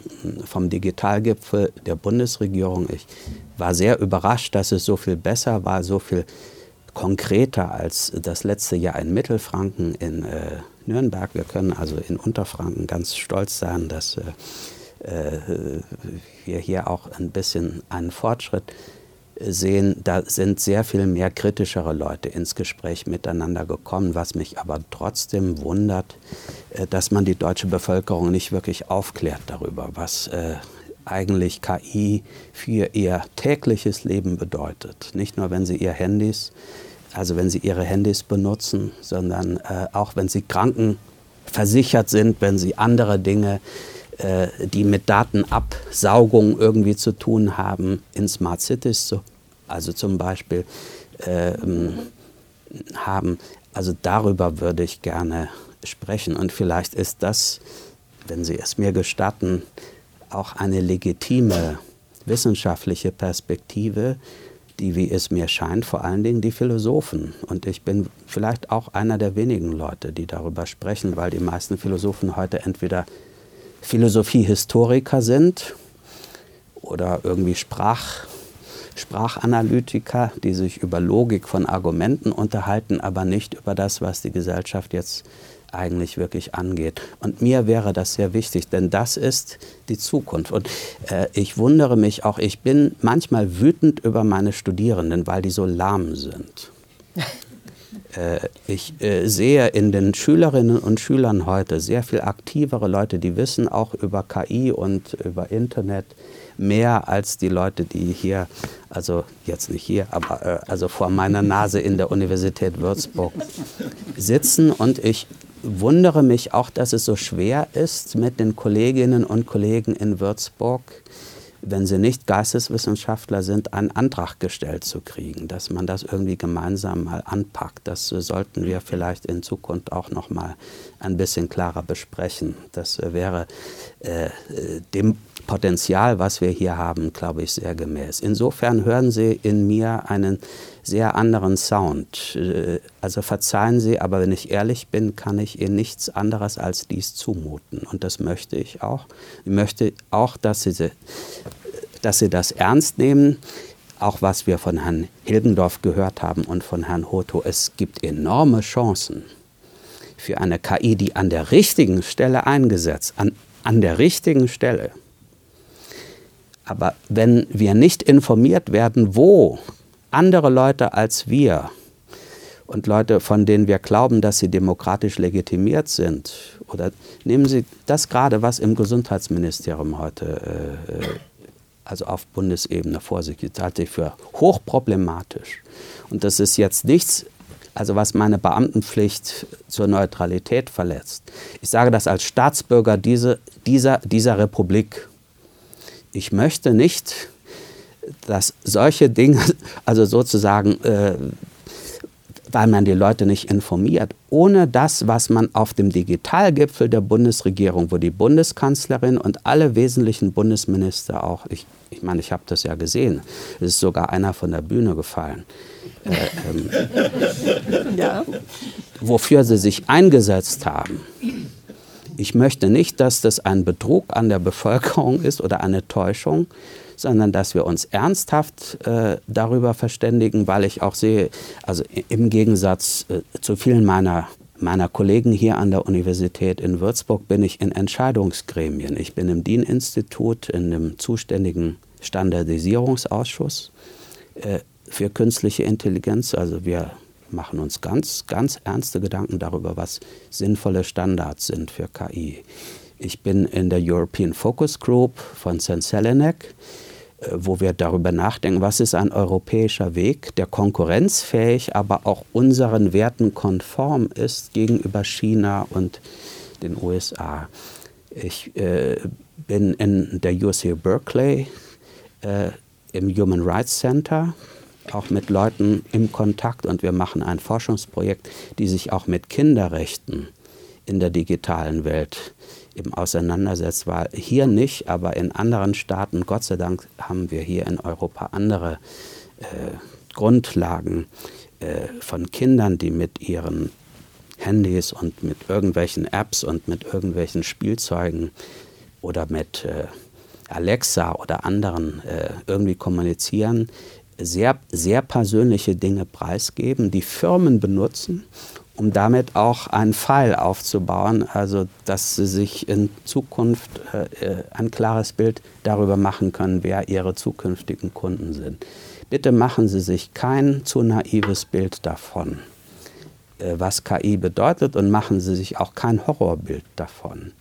vom Digitalgipfel der Bundesregierung. Ich war sehr überrascht, dass es so viel besser war, so viel konkreter als das letzte Jahr in Mittelfranken, in äh, Nürnberg. Wir können also in Unterfranken ganz stolz sein, dass äh, äh wir hier auch ein bisschen einen Fortschritt sehen, da sind sehr viel mehr kritischere Leute ins Gespräch miteinander gekommen, was mich aber trotzdem wundert, äh, dass man die deutsche Bevölkerung nicht wirklich aufklärt darüber, was äh, eigentlich KI für ihr tägliches Leben bedeutet. Nicht nur, wenn sie ihr Handys, also wenn sie ihre Handys benutzen, sondern äh, auch wenn sie krankenversichert sind, wenn sie andere Dinge äh, die mit Datenabsaugung irgendwie zu tun haben, in Smart Cities, zu, also zum Beispiel, äh, haben. Also darüber würde ich gerne sprechen. Und vielleicht ist das, wenn Sie es mir gestatten, auch eine legitime wissenschaftliche Perspektive, die, wie es mir scheint, vor allen Dingen die Philosophen. Und ich bin vielleicht auch einer der wenigen Leute, die darüber sprechen, weil die meisten Philosophen heute entweder Philosophiehistoriker sind oder irgendwie Sprach, Sprachanalytiker, die sich über Logik von Argumenten unterhalten, aber nicht über das, was die Gesellschaft jetzt eigentlich wirklich angeht. Und mir wäre das sehr wichtig, denn das ist die Zukunft. Und äh, ich wundere mich auch, ich bin manchmal wütend über meine Studierenden, weil die so lahm sind. Äh, ich äh, sehe in den Schülerinnen und Schülern heute sehr viel aktivere Leute, die wissen auch über KI und über Internet mehr als die Leute, die hier, also jetzt nicht hier, aber äh, also vor meiner Nase in der Universität Würzburg sitzen. Und ich wundere mich auch, dass es so schwer ist, mit den Kolleginnen und Kollegen in Würzburg wenn sie nicht Geisteswissenschaftler sind, einen Antrag gestellt zu kriegen, dass man das irgendwie gemeinsam mal anpackt. Das sollten wir vielleicht in Zukunft auch noch mal ein bisschen klarer besprechen. Das wäre äh, dem Potenzial, was wir hier haben, glaube ich, sehr gemäß. Insofern hören Sie in mir einen sehr anderen Sound. Äh, also verzeihen Sie, aber wenn ich ehrlich bin, kann ich Ihnen nichts anderes als dies zumuten. Und das möchte ich auch. Ich möchte auch, dass Sie, dass Sie das ernst nehmen. Auch was wir von Herrn Hilgendorf gehört haben und von Herrn Hoto. Es gibt enorme Chancen für eine KI, die an der richtigen Stelle eingesetzt, an, an der richtigen Stelle. Aber wenn wir nicht informiert werden, wo andere Leute als wir und Leute, von denen wir glauben, dass sie demokratisch legitimiert sind. Oder nehmen Sie das gerade, was im Gesundheitsministerium heute, äh, äh also auf Bundesebene vor sich geht, halte ich für hochproblematisch. Und das ist jetzt nichts, also was meine Beamtenpflicht zur Neutralität verletzt. Ich sage das als Staatsbürger diese, dieser, dieser Republik. Ich möchte nicht dass solche Dinge, also sozusagen, äh, weil man die Leute nicht informiert, ohne das, was man auf dem Digitalgipfel der Bundesregierung, wo die Bundeskanzlerin und alle wesentlichen Bundesminister auch, ich, ich meine, ich habe das ja gesehen, es ist sogar einer von der Bühne gefallen, äh, ähm, ja. wofür sie sich eingesetzt haben. Ich möchte nicht, dass das ein Betrug an der Bevölkerung ist oder eine Täuschung, sondern dass wir uns ernsthaft äh, darüber verständigen, weil ich auch sehe, also im Gegensatz äh, zu vielen meiner meiner Kollegen hier an der Universität in Würzburg bin ich in Entscheidungsgremien. Ich bin im DIN-Institut, in dem zuständigen Standardisierungsausschuss äh, für künstliche Intelligenz. Also wir machen uns ganz, ganz ernste Gedanken darüber, was sinnvolle Standards sind für KI. Ich bin in der European Focus Group von St. Selenek, äh, wo wir darüber nachdenken, was ist ein europäischer Weg, der konkurrenzfähig, aber auch unseren Werten konform ist gegenüber China und den USA. Ich äh, bin in der UC Berkeley äh, im Human Rights Center, auch mit Leuten im Kontakt und wir machen ein Forschungsprojekt, die sich auch mit Kinderrechten in der digitalen Welt eben auseinandersetzt, war hier nicht, aber in anderen Staaten, Gott sei Dank, haben wir hier in Europa andere äh, Grundlagen äh, von Kindern, die mit ihren Handys und mit irgendwelchen Apps und mit irgendwelchen Spielzeugen oder mit äh, Alexa oder anderen äh, irgendwie kommunizieren, sehr, sehr persönliche Dinge preisgeben, die Firmen benutzen, um damit auch einen Pfeil aufzubauen, also dass sie sich in Zukunft äh, äh, ein klares Bild darüber machen können, wer ihre zukünftigen Kunden sind. Bitte machen Sie sich kein zu naives Bild davon, äh, was KI bedeutet und machen Sie sich auch kein Horrorbild davon.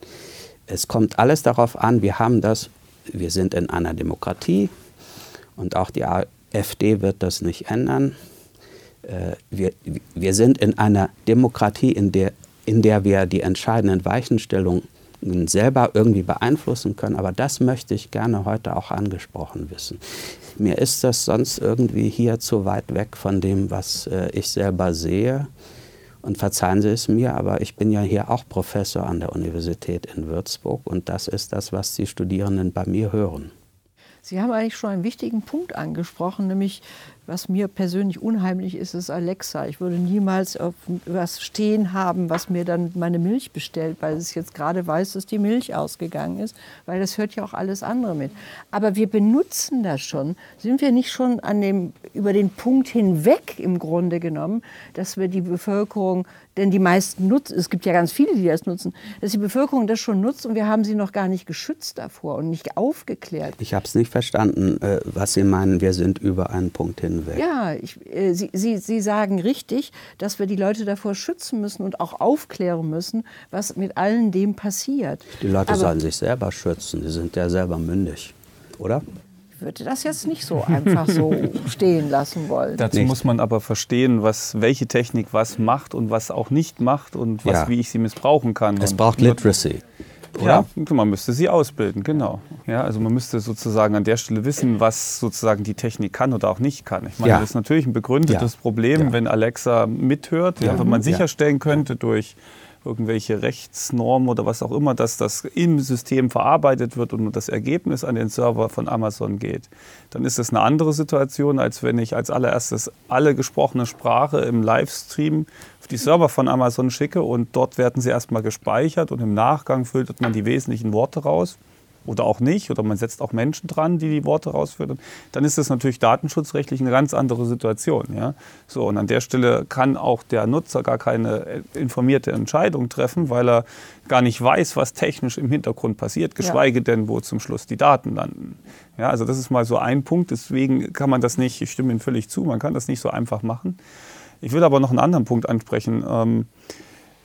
Es kommt alles darauf an, wir haben das, wir sind in einer Demokratie und auch die AfD wird das nicht ändern. Äh, wir, wir sind in einer Demokratie, in der, in der wir die entscheidenden Weichenstellungen selber irgendwie beeinflussen können. Aber das möchte ich gerne heute auch angesprochen wissen. Mir ist das sonst irgendwie hier zu weit weg von dem, was äh, ich selber sehe. Und verzeihen Sie es mir, aber ich bin ja hier auch Professor an der Universität in Würzburg und das ist das, was die Studierenden bei mir hören. Sie haben eigentlich schon einen wichtigen Punkt angesprochen, nämlich was mir persönlich unheimlich ist, ist Alexa. Ich würde niemals was stehen haben, was mir dann meine Milch bestellt, weil es jetzt gerade weiß, dass die Milch ausgegangen ist, weil das hört ja auch alles andere mit. Aber wir benutzen das schon. Sind wir nicht schon an dem, über den Punkt hinweg im Grunde genommen, dass wir die Bevölkerung denn die meisten nutzen, es gibt ja ganz viele, die das nutzen, dass die Bevölkerung das schon nutzt und wir haben sie noch gar nicht geschützt davor und nicht aufgeklärt. Ich habe es nicht verstanden, äh, was Sie meinen, wir sind über einen Punkt hinweg. Ja, ich, äh, sie, sie, sie sagen richtig, dass wir die Leute davor schützen müssen und auch aufklären müssen, was mit allen dem passiert. Die Leute Aber, sollen sich selber schützen, sie sind ja selber mündig, oder? Würde das jetzt nicht so einfach so stehen lassen wollen. Dazu nicht. muss man aber verstehen, was, welche Technik was macht und was auch nicht macht und was, ja. wie ich sie missbrauchen kann. Es braucht Literacy. Oder? Ja, man müsste sie ausbilden, genau. Ja, also man müsste sozusagen an der Stelle wissen, was sozusagen die Technik kann oder auch nicht kann. Ich meine, ja. das ist natürlich ein begründetes ja. Problem, wenn Alexa mithört, ja. wenn man sicherstellen könnte durch irgendwelche Rechtsnormen oder was auch immer, dass das im System verarbeitet wird und das Ergebnis an den Server von Amazon geht, dann ist das eine andere Situation, als wenn ich als allererstes alle gesprochene Sprache im Livestream auf die Server von Amazon schicke und dort werden sie erstmal gespeichert und im Nachgang filtert man die wesentlichen Worte raus oder auch nicht, oder man setzt auch Menschen dran, die die Worte rausführen, dann ist das natürlich datenschutzrechtlich eine ganz andere Situation. Ja? So, und an der Stelle kann auch der Nutzer gar keine äh, informierte Entscheidung treffen, weil er gar nicht weiß, was technisch im Hintergrund passiert, geschweige ja. denn, wo zum Schluss die Daten landen. Ja, also das ist mal so ein Punkt, deswegen kann man das nicht, ich stimme Ihnen völlig zu, man kann das nicht so einfach machen. Ich will aber noch einen anderen Punkt ansprechen. Ähm,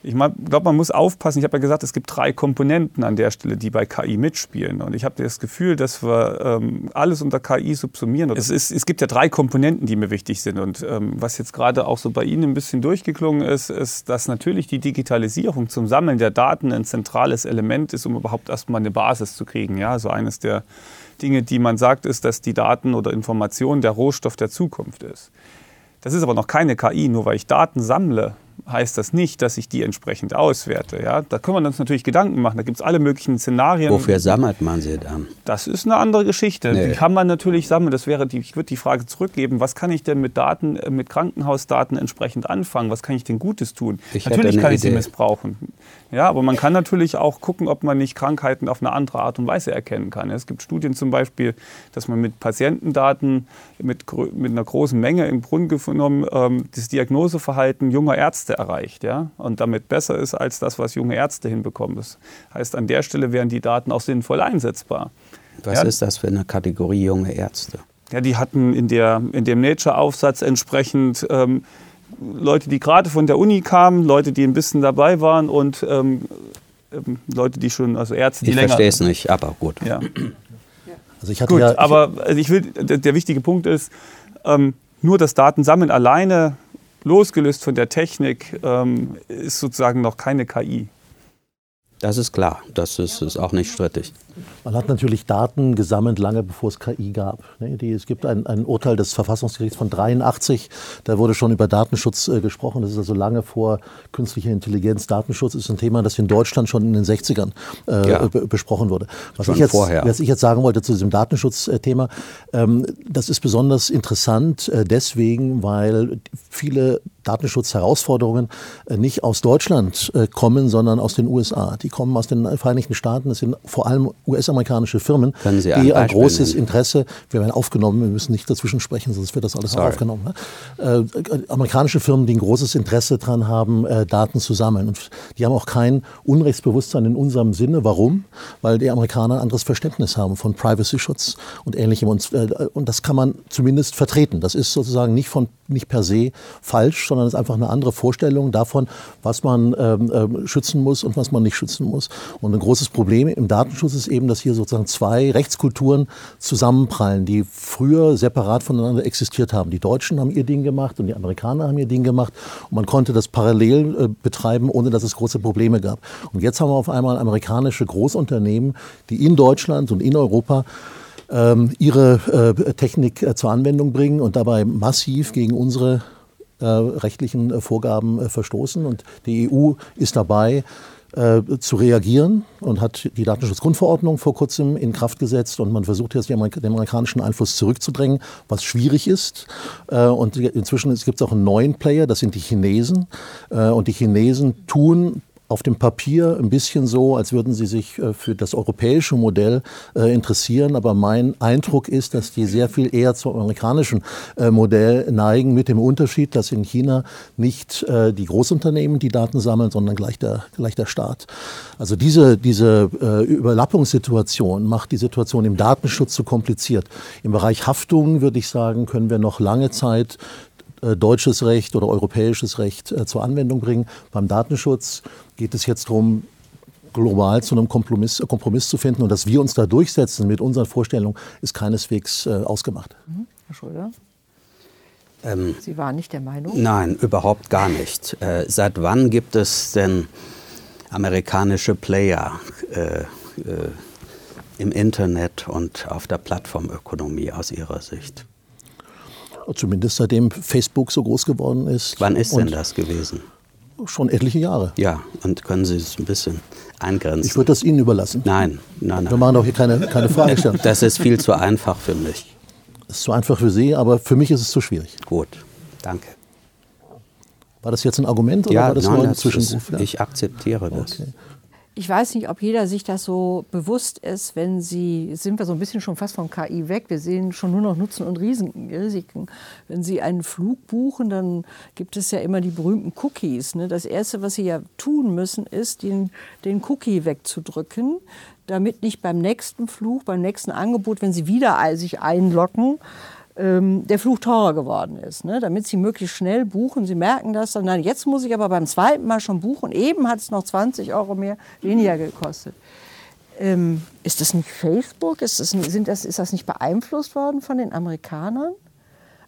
ich glaube, man muss aufpassen. Ich habe ja gesagt, es gibt drei Komponenten an der Stelle, die bei KI mitspielen. Und ich habe das Gefühl, dass wir ähm, alles unter KI subsumieren. Es, ist, es gibt ja drei Komponenten, die mir wichtig sind. Und ähm, was jetzt gerade auch so bei Ihnen ein bisschen durchgeklungen ist, ist, dass natürlich die Digitalisierung zum Sammeln der Daten ein zentrales Element ist, um überhaupt erstmal eine Basis zu kriegen. Ja, also eines der Dinge, die man sagt, ist, dass die Daten oder Informationen der Rohstoff der Zukunft ist. Das ist aber noch keine KI. Nur weil ich Daten sammle, heißt das nicht, dass ich die entsprechend auswerte. Ja? Da können wir uns natürlich Gedanken machen. Da gibt es alle möglichen Szenarien. Wofür sammelt man sie dann? Das ist eine andere Geschichte. Nee. Die kann man natürlich sammeln. Das wäre die, ich würde die Frage zurückgeben, was kann ich denn mit Daten, äh, mit Krankenhausdaten entsprechend anfangen? Was kann ich denn Gutes tun? Ich natürlich kann ich sie missbrauchen. Ja, aber man kann natürlich auch gucken, ob man nicht Krankheiten auf eine andere Art und Weise erkennen kann. Es gibt Studien zum Beispiel, dass man mit Patientendaten mit, mit einer großen Menge im Grunde genommen ähm, das Diagnoseverhalten junger Ärzte erreicht. Ja? Und damit besser ist als das, was junge Ärzte hinbekommen. Das heißt, an der Stelle wären die Daten auch sinnvoll einsetzbar. Was ja? ist das für eine Kategorie junge Ärzte? Ja, die hatten in, der, in dem Nature-Aufsatz entsprechend ähm, Leute, die gerade von der Uni kamen, Leute, die ein bisschen dabei waren und ähm, ähm Leute, die schon, also Ärzte, die ich länger... Ich verstehe es nicht, aber gut. Ja. Also ich hatte gut, ja, aber also ich will, der, der wichtige Punkt ist, ähm, nur das Datensammeln alleine, losgelöst von der Technik, ähm, ist sozusagen noch keine KI. Das ist klar, das ist, ist auch nicht strittig. Man hat natürlich Daten gesammelt, lange bevor es KI gab. Ne, es gibt ein, ein Urteil des Verfassungsgerichts von 83, da wurde schon über Datenschutz äh, gesprochen. Das ist also lange vor künstlicher Intelligenz. Datenschutz ist ein Thema, das in Deutschland schon in den 60ern äh, ja. besprochen wurde. Was ich, jetzt, was ich jetzt sagen wollte zu diesem Datenschutzthema, ähm, das ist besonders interessant äh, deswegen, weil viele Datenschutzherausforderungen äh, nicht aus Deutschland äh, kommen, sondern aus den USA. Die kommen aus den Vereinigten Staaten. Das sind vor allem US-amerikanische Firmen, die ein, ein großes nennen? Interesse, wir werden aufgenommen, wir müssen nicht dazwischen sprechen, sonst wird das alles Sorry. aufgenommen. Ne? Äh, amerikanische Firmen, die ein großes Interesse daran haben, äh, Daten zu sammeln. Und die haben auch kein Unrechtsbewusstsein in unserem Sinne. Warum? Weil die Amerikaner ein anderes Verständnis haben von Privacy-Schutz und Ähnlichem. Und, äh, und das kann man zumindest vertreten. Das ist sozusagen nicht, von, nicht per se falsch, sondern es ist einfach eine andere Vorstellung davon, was man ähm, ähm, schützen muss und was man nicht schützen muss. Und ein großes Problem im Datenschutz ist eben, dass hier sozusagen zwei Rechtskulturen zusammenprallen, die früher separat voneinander existiert haben. Die Deutschen haben ihr Ding gemacht und die Amerikaner haben ihr Ding gemacht. Und man konnte das parallel äh, betreiben, ohne dass es große Probleme gab. Und jetzt haben wir auf einmal amerikanische Großunternehmen, die in Deutschland und in Europa ihre äh, Technik äh, zur Anwendung bringen und dabei massiv gegen unsere äh, rechtlichen Vorgaben verstoßen. Und die EU ist dabei, zu reagieren und hat die Datenschutzgrundverordnung vor kurzem in Kraft gesetzt und man versucht jetzt den amerikanischen Einfluss zurückzudrängen, was schwierig ist. Und inzwischen gibt es auch einen neuen Player, das sind die Chinesen. Und die Chinesen tun auf dem Papier ein bisschen so, als würden sie sich äh, für das europäische Modell äh, interessieren. Aber mein Eindruck ist, dass die sehr viel eher zum amerikanischen äh, Modell neigen, mit dem Unterschied, dass in China nicht die Großunternehmen die Daten sammeln, sondern gleich der, gleich der Staat. Also diese, diese Überlappungssituation macht die Situation im Datenschutz zu kompliziert. Im Bereich Haftung würde ich sagen, können wir noch lange Zeit deutsches Recht oder europäisches Recht äh, zur Anwendung bringen. Beim Datenschutz geht es jetzt darum, global zu einem Kompromiss, Kompromiss, zu finden. Und dass wir uns da durchsetzen mit unseren Vorstellungen, ist keineswegs äh, ausgemacht. Mhm. Herr Schröder? Ähm, Sie waren nicht der Meinung? Nein, überhaupt gar nicht. Äh, seit wann gibt es denn amerikanische Player äh, äh, im Internet und auf der Plattformökonomie aus Ihrer Sicht? Zumindest seitdem Facebook so groß geworden ist. Wann ist denn das gewesen? Schon etliche Jahre. Ja, und können Sie es ein bisschen eingrenzen? Ich würde das Ihnen überlassen. Nein, nein, nein. Wir machen doch hier keine, keine Fragestellung. Das ist viel zu einfach für mich. Das ist zu einfach für Sie, aber für mich ist es zu schwierig. Gut, danke. War das jetzt ein Argument oder ja, war das nein, nur ein Zwischenruf? Ja. Ich akzeptiere das. Okay ich weiß nicht, ob jeder sich das so bewusst ist, wenn Sie, sind wir so ein bisschen schon fast von KI weg, wir sehen schon nur noch Nutzen und Risiken. Wenn Sie einen Flug buchen, dann gibt es ja immer die berühmten Cookies. Ne? Das Erste, was Sie ja tun müssen, ist, den, den Cookie wegzudrücken, damit nicht beim nächsten Flug, beim nächsten Angebot, wenn Sie wieder sich einloggen, der Flug teurer geworden ist, ne? damit sie möglichst schnell buchen. Sie merken das dann, nein, jetzt muss ich aber beim zweiten Mal schon buchen. Eben hat es noch 20 Euro mehr, weniger gekostet. Ähm, ist das nicht Facebook? Ist das, sind das, ist das nicht beeinflusst worden von den Amerikanern?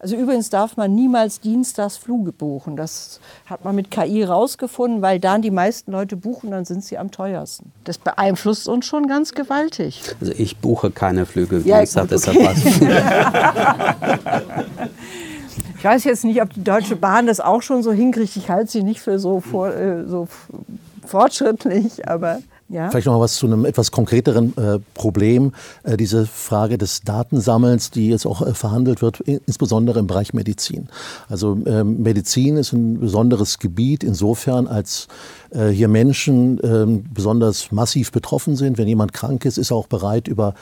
Also übrigens darf man niemals dienstags Flüge buchen. Das hat man mit KI rausgefunden, weil dann die meisten Leute buchen, dann sind sie am teuersten. Das beeinflusst uns schon ganz gewaltig. Also ich buche keine Flüge ja, Dienstag, gut, okay. Ich weiß jetzt nicht, ob die Deutsche Bahn das auch schon so hinkriegt. Ich halte sie nicht für so, vor, äh, so fortschrittlich, aber ja. Vielleicht noch mal was zu einem etwas konkreteren äh, Problem, äh, diese Frage des Datensammelns, die jetzt auch äh, verhandelt wird, insbesondere im Bereich Medizin. Also ähm, Medizin ist ein besonderes Gebiet insofern, als äh, hier Menschen ähm, besonders massiv betroffen sind. Wenn jemand krank ist, ist er auch bereit, über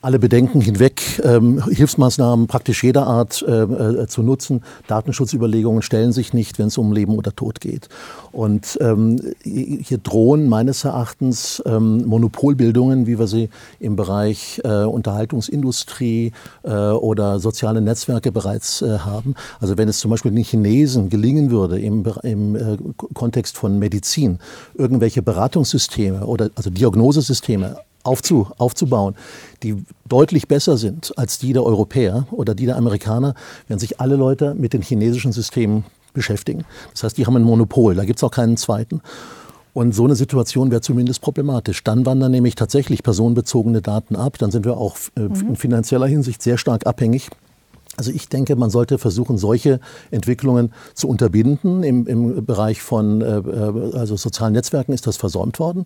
alle Bedenken hinweg ähm, Hilfsmaßnahmen praktisch jeder Art äh, äh, zu nutzen. Datenschutzüberlegungen stellen sich nicht, wenn es um Leben oder Tod geht. Und ähm, hier drohen meines Erachtens ähm, Monopolbildungen, wie wir sie im Bereich äh, Unterhaltungsindustrie äh, oder soziale Netzwerke bereits äh, haben. Also wenn es zum Beispiel den Chinesen gelingen würde, im, im Kontext von Medizin irgendwelche Beratungssysteme oder also Diagnosesysteme aufzu, aufzubauen, die deutlich besser sind als die der Europäer oder die der Amerikaner, wenn sich alle Leute mit den chinesischen Systemen beschäftigen. Das heißt, die haben ein Monopol, da gibt es auch keinen zweiten. Und so eine Situation wäre zumindest problematisch. Dann wandern nämlich tatsächlich personenbezogene Daten ab. Dann sind wir auch äh, mhm. in finanzieller Hinsicht sehr stark abhängig also ich denke, man sollte versuchen, solche Entwicklungen zu unterbinden. Im, im Bereich von äh, äh also sozialen Netzwerken ist das versäumt worden.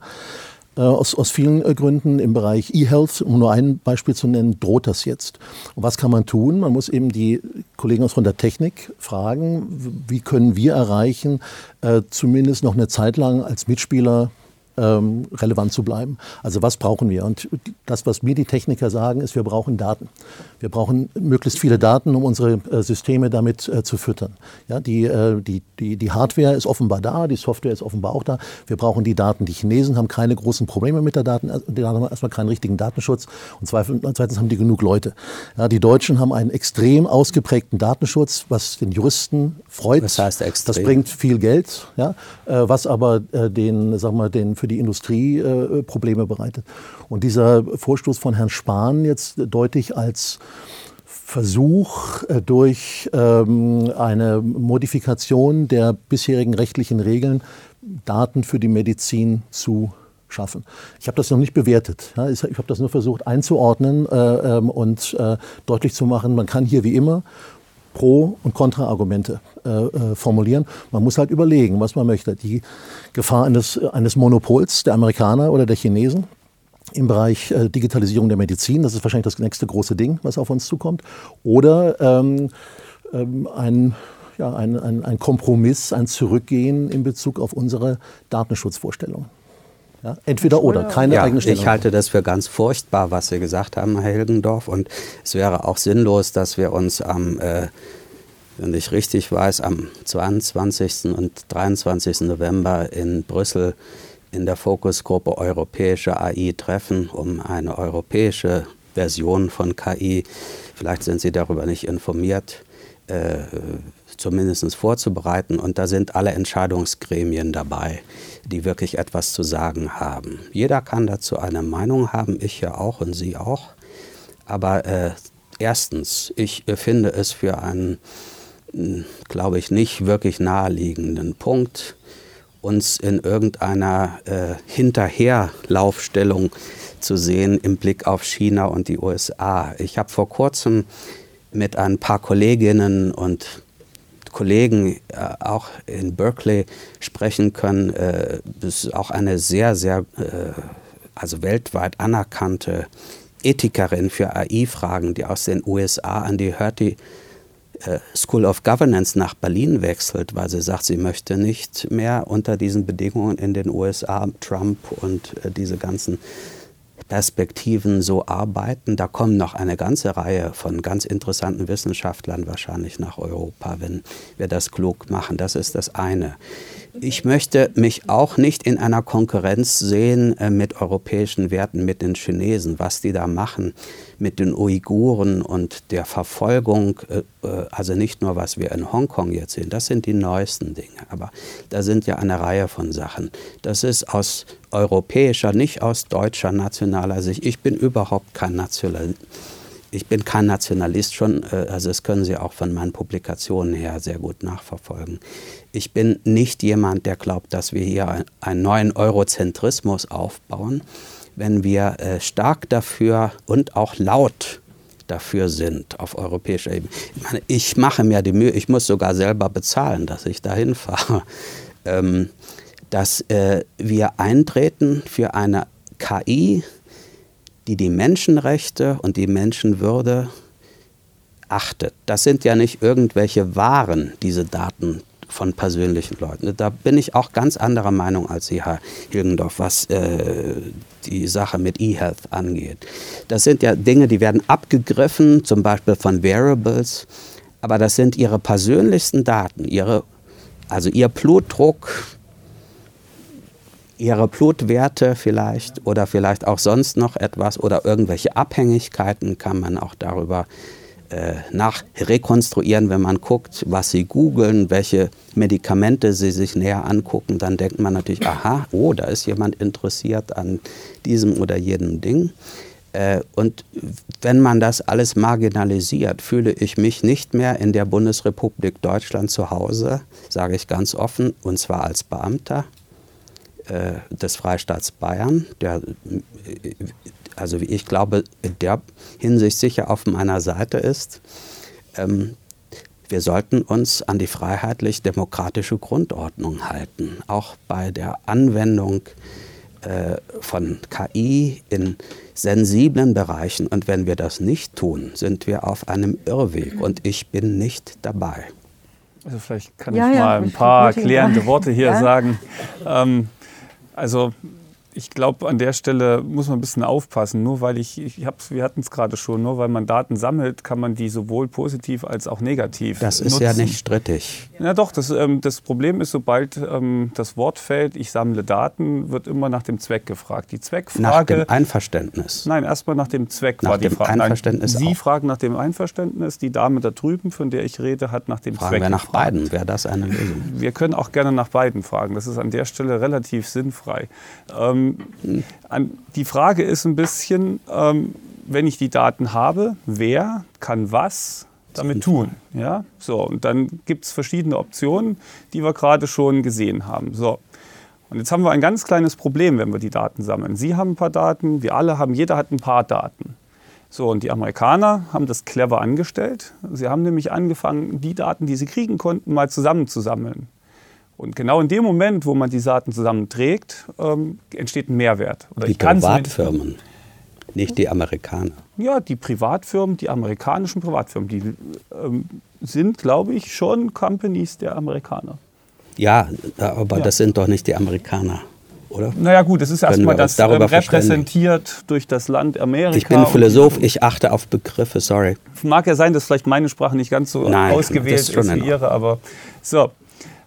Äh, aus, aus vielen äh, Gründen im Bereich E-Health, um nur ein Beispiel zu nennen, droht das jetzt. Und was kann man tun? Man muss eben die Kollegen aus von der Technik fragen, wie können wir erreichen, äh, zumindest noch eine Zeit lang als Mitspieler ähm, relevant zu bleiben. Also was brauchen wir? Und das, was mir die Techniker sagen, ist, wir brauchen Daten. Wir brauchen möglichst viele Daten, um unsere äh, Systeme damit äh, zu füttern. Ja, die, äh, die, die, die Hardware ist offenbar da, die Software ist offenbar auch da. Wir brauchen die Daten. Die Chinesen haben keine großen Probleme mit der Daten, äh, die haben erstmal keinen richtigen Datenschutz und zweitens haben die genug Leute. Ja, die Deutschen haben einen extrem ausgeprägten Datenschutz, was den Juristen freut. Das heißt extrem. Das bringt viel Geld, ja, äh, was aber äh, den, sagen wir, den für die Industrie äh, Probleme bereitet. Und dieser Vorstoß von Herrn Spahn jetzt deutlich als Versuch äh, durch ähm, eine Modifikation der bisherigen rechtlichen Regeln Daten für die Medizin zu schaffen. Ich habe das noch nicht bewertet. Ja, ich habe das nur versucht einzuordnen äh, ähm, und äh, deutlich zu machen, man kann hier wie immer Pro- und Kontraargumente äh, äh, formulieren. Man muss halt überlegen, was man möchte. Die Gefahr eines, eines Monopols der Amerikaner oder der Chinesen im Bereich äh, Digitalisierung der Medizin, das ist wahrscheinlich das nächste große Ding, was auf uns zukommt. Oder ähm, ähm, ein, ja, ein, ein, ein Kompromiss, ein Zurückgehen in Bezug auf unsere Datenschutzvorstellungen. Ja, entweder oder, keine ja, eigene Stellung. Ich halte das für ganz furchtbar, was Sie gesagt haben, Herr Hilgendorf. Und es wäre auch sinnlos, dass wir uns am, äh, wenn ich richtig weiß, am 22. und 23. November in Brüssel in der Fokusgruppe Europäische AI treffen, um eine europäische Version von KI, vielleicht sind Sie darüber nicht informiert, äh, zumindest vorzubereiten. Und da sind alle Entscheidungsgremien dabei, die wirklich etwas zu sagen haben. Jeder kann dazu eine Meinung haben, ich ja auch und Sie auch. Aber äh, erstens, ich finde es für einen, hm, glaube ich, nicht wirklich naheliegenden Punkt, uns in irgendeiner äh, Hinterherlaufstellung zu sehen im Blick auf China und die USA. Ich habe vor kurzem mit ein paar Kolleginnen und Kollegen äh, auch in Berkeley sprechen können. Äh, das ist auch eine sehr, sehr, äh, also weltweit anerkannte Ethikerin für AI-Fragen, die aus den USA an die Hertie School of Governance nach Berlin wechselt, weil sie sagt, sie möchte nicht mehr unter diesen Bedingungen in den USA Trump und diese ganzen Perspektiven so arbeiten. Da kommen noch eine ganze Reihe von ganz interessanten Wissenschaftlern wahrscheinlich nach Europa, wenn wir das klug machen. Das ist das eine. Ich möchte mich auch nicht in einer Konkurrenz sehen äh, mit europäischen Werten, mit den Chinesen, was die da machen mit den Uiguren und der Verfolgung, äh, äh, also nicht nur was wir in Hongkong jetzt sehen, das sind die neuesten Dinge, aber da sind ja eine Reihe von Sachen. Das ist aus europäischer, nicht aus deutscher nationaler Sicht. Ich bin überhaupt kein Nationalist ich bin kein Nationalist schon, äh, also das können Sie auch von meinen Publikationen her sehr gut nachverfolgen. Ich bin nicht jemand, der glaubt, dass wir hier einen neuen Eurozentrismus aufbauen, wenn wir äh, stark dafür und auch laut dafür sind auf europäischer Ebene. Ich meine, ich mache mir die Mühe, ich muss sogar selber bezahlen, dass ich dahin fahre, ähm, dass äh, wir eintreten für eine KI, die die Menschenrechte und die Menschenwürde achtet. Das sind ja nicht irgendwelche Waren, diese Daten von persönlichen Leuten. Da bin ich auch ganz anderer Meinung als Sie, Herr Hilgendorf, was äh, die Sache mit E-Health angeht. Das sind ja Dinge, die werden abgegriffen, zum Beispiel von Variables, aber das sind Ihre persönlichsten Daten, Ihre, also Ihr Blutdruck, ihre Blutwerte vielleicht oder vielleicht auch sonst noch etwas oder irgendwelche Abhängigkeiten kann man auch darüber äh, nachrekonstruieren, wenn man guckt, was sie googeln, welche Medikamente sie sich näher angucken, dann denkt man natürlich, aha, oh, da ist jemand interessiert an diesem oder jenem Ding. Äh, und wenn man das alles marginalisiert, fühle ich mich nicht mehr in der Bundesrepublik Deutschland zu Hause, sage ich ganz offen, und zwar als Beamter, äh, des Freistaats Bayern, der, also wie ich glaube, in der Hinsicht sicher auf meiner Seite ist. Ähm, wir sollten uns an die freiheitlich-demokratische Grundordnung halten, auch bei der Anwendung äh, von KI in sensiblen Bereichen. Und wenn wir das nicht tun, sind wir auf einem Irrweg. Und ich bin nicht dabei. Also vielleicht kann ja, ich ja, mal ein paar klärende Worte hier ja. sagen. Ähm, also ich glaube, an der Stelle muss man ein bisschen aufpassen. Nur weil ich, ich hab's, wir hatten es gerade schon, nur weil man Daten sammelt, kann man die sowohl positiv als auch negativ Das ist nutzen. ja nicht strittig. Ja doch, das, ähm, das Problem ist, sobald ähm, das Wort fällt, ich sammle Daten, wird immer nach dem Zweck gefragt. Die Zweckfrage... Nach dem Einverständnis. Nein, erstmal nach dem Zweck nach war die dem Frage. Einverständnis Nein, Sie auch. fragen nach dem Einverständnis, die Dame da drüben, von der ich rede, hat nach dem fragen Zweck wir nach gefragt. beiden, wäre das eine Lösung? Wir können auch gerne nach beiden fragen. Das ist an der Stelle relativ sinnfrei. Ähm, an, die Frage ist ein bisschen, ähm, wenn ich die Daten habe, wer kann was damit tun? Ja? So, und dann gibt es verschiedene Optionen, die wir gerade schon gesehen haben. So. Und jetzt haben wir ein ganz kleines Problem, wenn wir die Daten sammeln. Sie haben ein paar Daten, wir alle haben, jeder hat ein paar Daten. So, und die Amerikaner haben das clever angestellt. Sie haben nämlich angefangen, die Daten, die sie kriegen konnten, mal zusammenzusammeln. Und genau in dem Moment, wo man die Daten zusammenträgt, ähm, entsteht ein Mehrwert. Oder die Privatfirmen, nicht die Amerikaner. Ja, die Privatfirmen, die amerikanischen Privatfirmen, die ähm, sind, glaube ich, schon Companies der Amerikaner. Ja, aber ja. das sind doch nicht die Amerikaner oder? Naja gut, es ist erstmal das ähm, repräsentiert durch das Land Amerika. Ich bin Philosoph, ich achte auf Begriffe, sorry. Mag ja sein, dass vielleicht meine Sprache nicht ganz so Nein, ausgewählt ist, ist wie Ihre, aber so.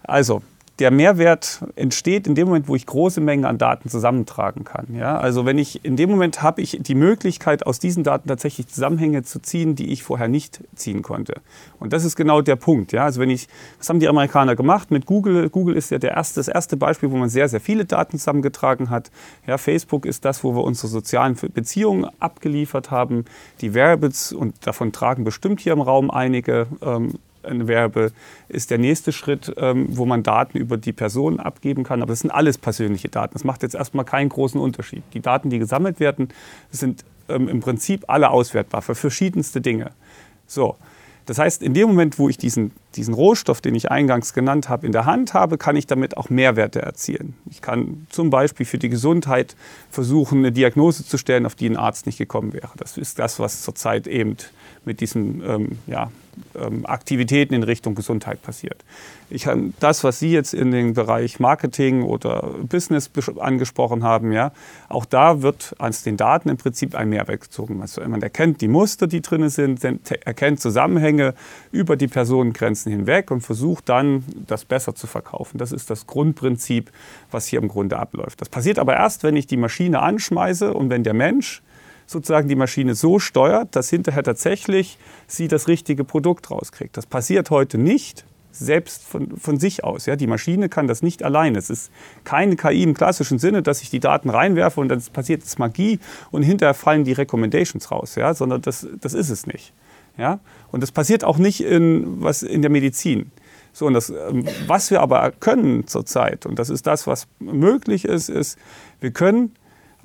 Also, der Mehrwert entsteht in dem Moment, wo ich große Mengen an Daten zusammentragen kann. Ja? Also wenn ich in dem Moment habe ich die Möglichkeit, aus diesen Daten tatsächlich Zusammenhänge zu ziehen, die ich vorher nicht ziehen konnte. Und das ist genau der Punkt. Ja? Also wenn ich, was haben die Amerikaner gemacht mit Google? Google ist ja der erste, das erste Beispiel, wo man sehr, sehr viele Daten zusammengetragen hat. Ja, Facebook ist das, wo wir unsere sozialen Beziehungen abgeliefert haben. Die Variables, und davon tragen bestimmt hier im Raum einige, ähm, Werbe ist der nächste Schritt, ähm, wo man Daten über die Person abgeben kann. Aber das sind alles persönliche Daten. Das macht jetzt erstmal keinen großen Unterschied. Die Daten, die gesammelt werden, sind ähm, im Prinzip alle auswertbar für verschiedenste Dinge. So. Das heißt, in dem Moment, wo ich diesen, diesen Rohstoff, den ich eingangs genannt habe, in der Hand habe, kann ich damit auch Mehrwerte erzielen. Ich kann zum Beispiel für die Gesundheit versuchen, eine Diagnose zu stellen, auf die ein Arzt nicht gekommen wäre. Das ist das, was zurzeit eben mit diesen ähm, ja, ähm, Aktivitäten in Richtung Gesundheit passiert. Ich habe das, was Sie jetzt in den Bereich Marketing oder Business angesprochen haben, ja, auch da wird aus den Daten im Prinzip ein Mehrwert gezogen. Also man erkennt die Muster, die drin sind, erkennt Zusammenhänge über die Personengrenzen hinweg und versucht dann, das besser zu verkaufen. Das ist das Grundprinzip, was hier im Grunde abläuft. Das passiert aber erst, wenn ich die Maschine anschmeiße und wenn der Mensch sozusagen die Maschine so steuert, dass hinterher tatsächlich sie das richtige Produkt rauskriegt. Das passiert heute nicht, selbst von, von sich aus. Ja? Die Maschine kann das nicht alleine. Es ist keine KI im klassischen Sinne, dass ich die Daten reinwerfe und dann passiert jetzt Magie und hinterher fallen die Recommendations raus, ja? sondern das, das ist es nicht. Ja? Und das passiert auch nicht in, was in der Medizin. So, und das, ähm, was wir aber können zurzeit, und das ist das, was möglich ist, ist, wir können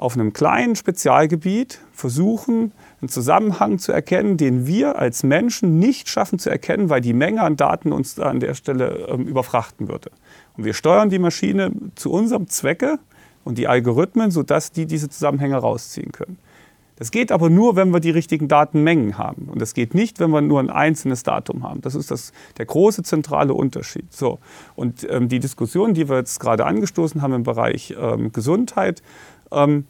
auf einem kleinen Spezialgebiet versuchen, einen Zusammenhang zu erkennen, den wir als Menschen nicht schaffen zu erkennen, weil die Menge an Daten uns an der Stelle ähm, überfrachten würde. Und wir steuern die Maschine zu unserem Zwecke und die Algorithmen, sodass die diese Zusammenhänge rausziehen können. Das geht aber nur, wenn wir die richtigen Datenmengen haben. Und das geht nicht, wenn wir nur ein einzelnes Datum haben. Das ist das, der große zentrale Unterschied. So. Und ähm, die Diskussion, die wir jetzt gerade angestoßen haben im Bereich ähm, Gesundheit, ähm,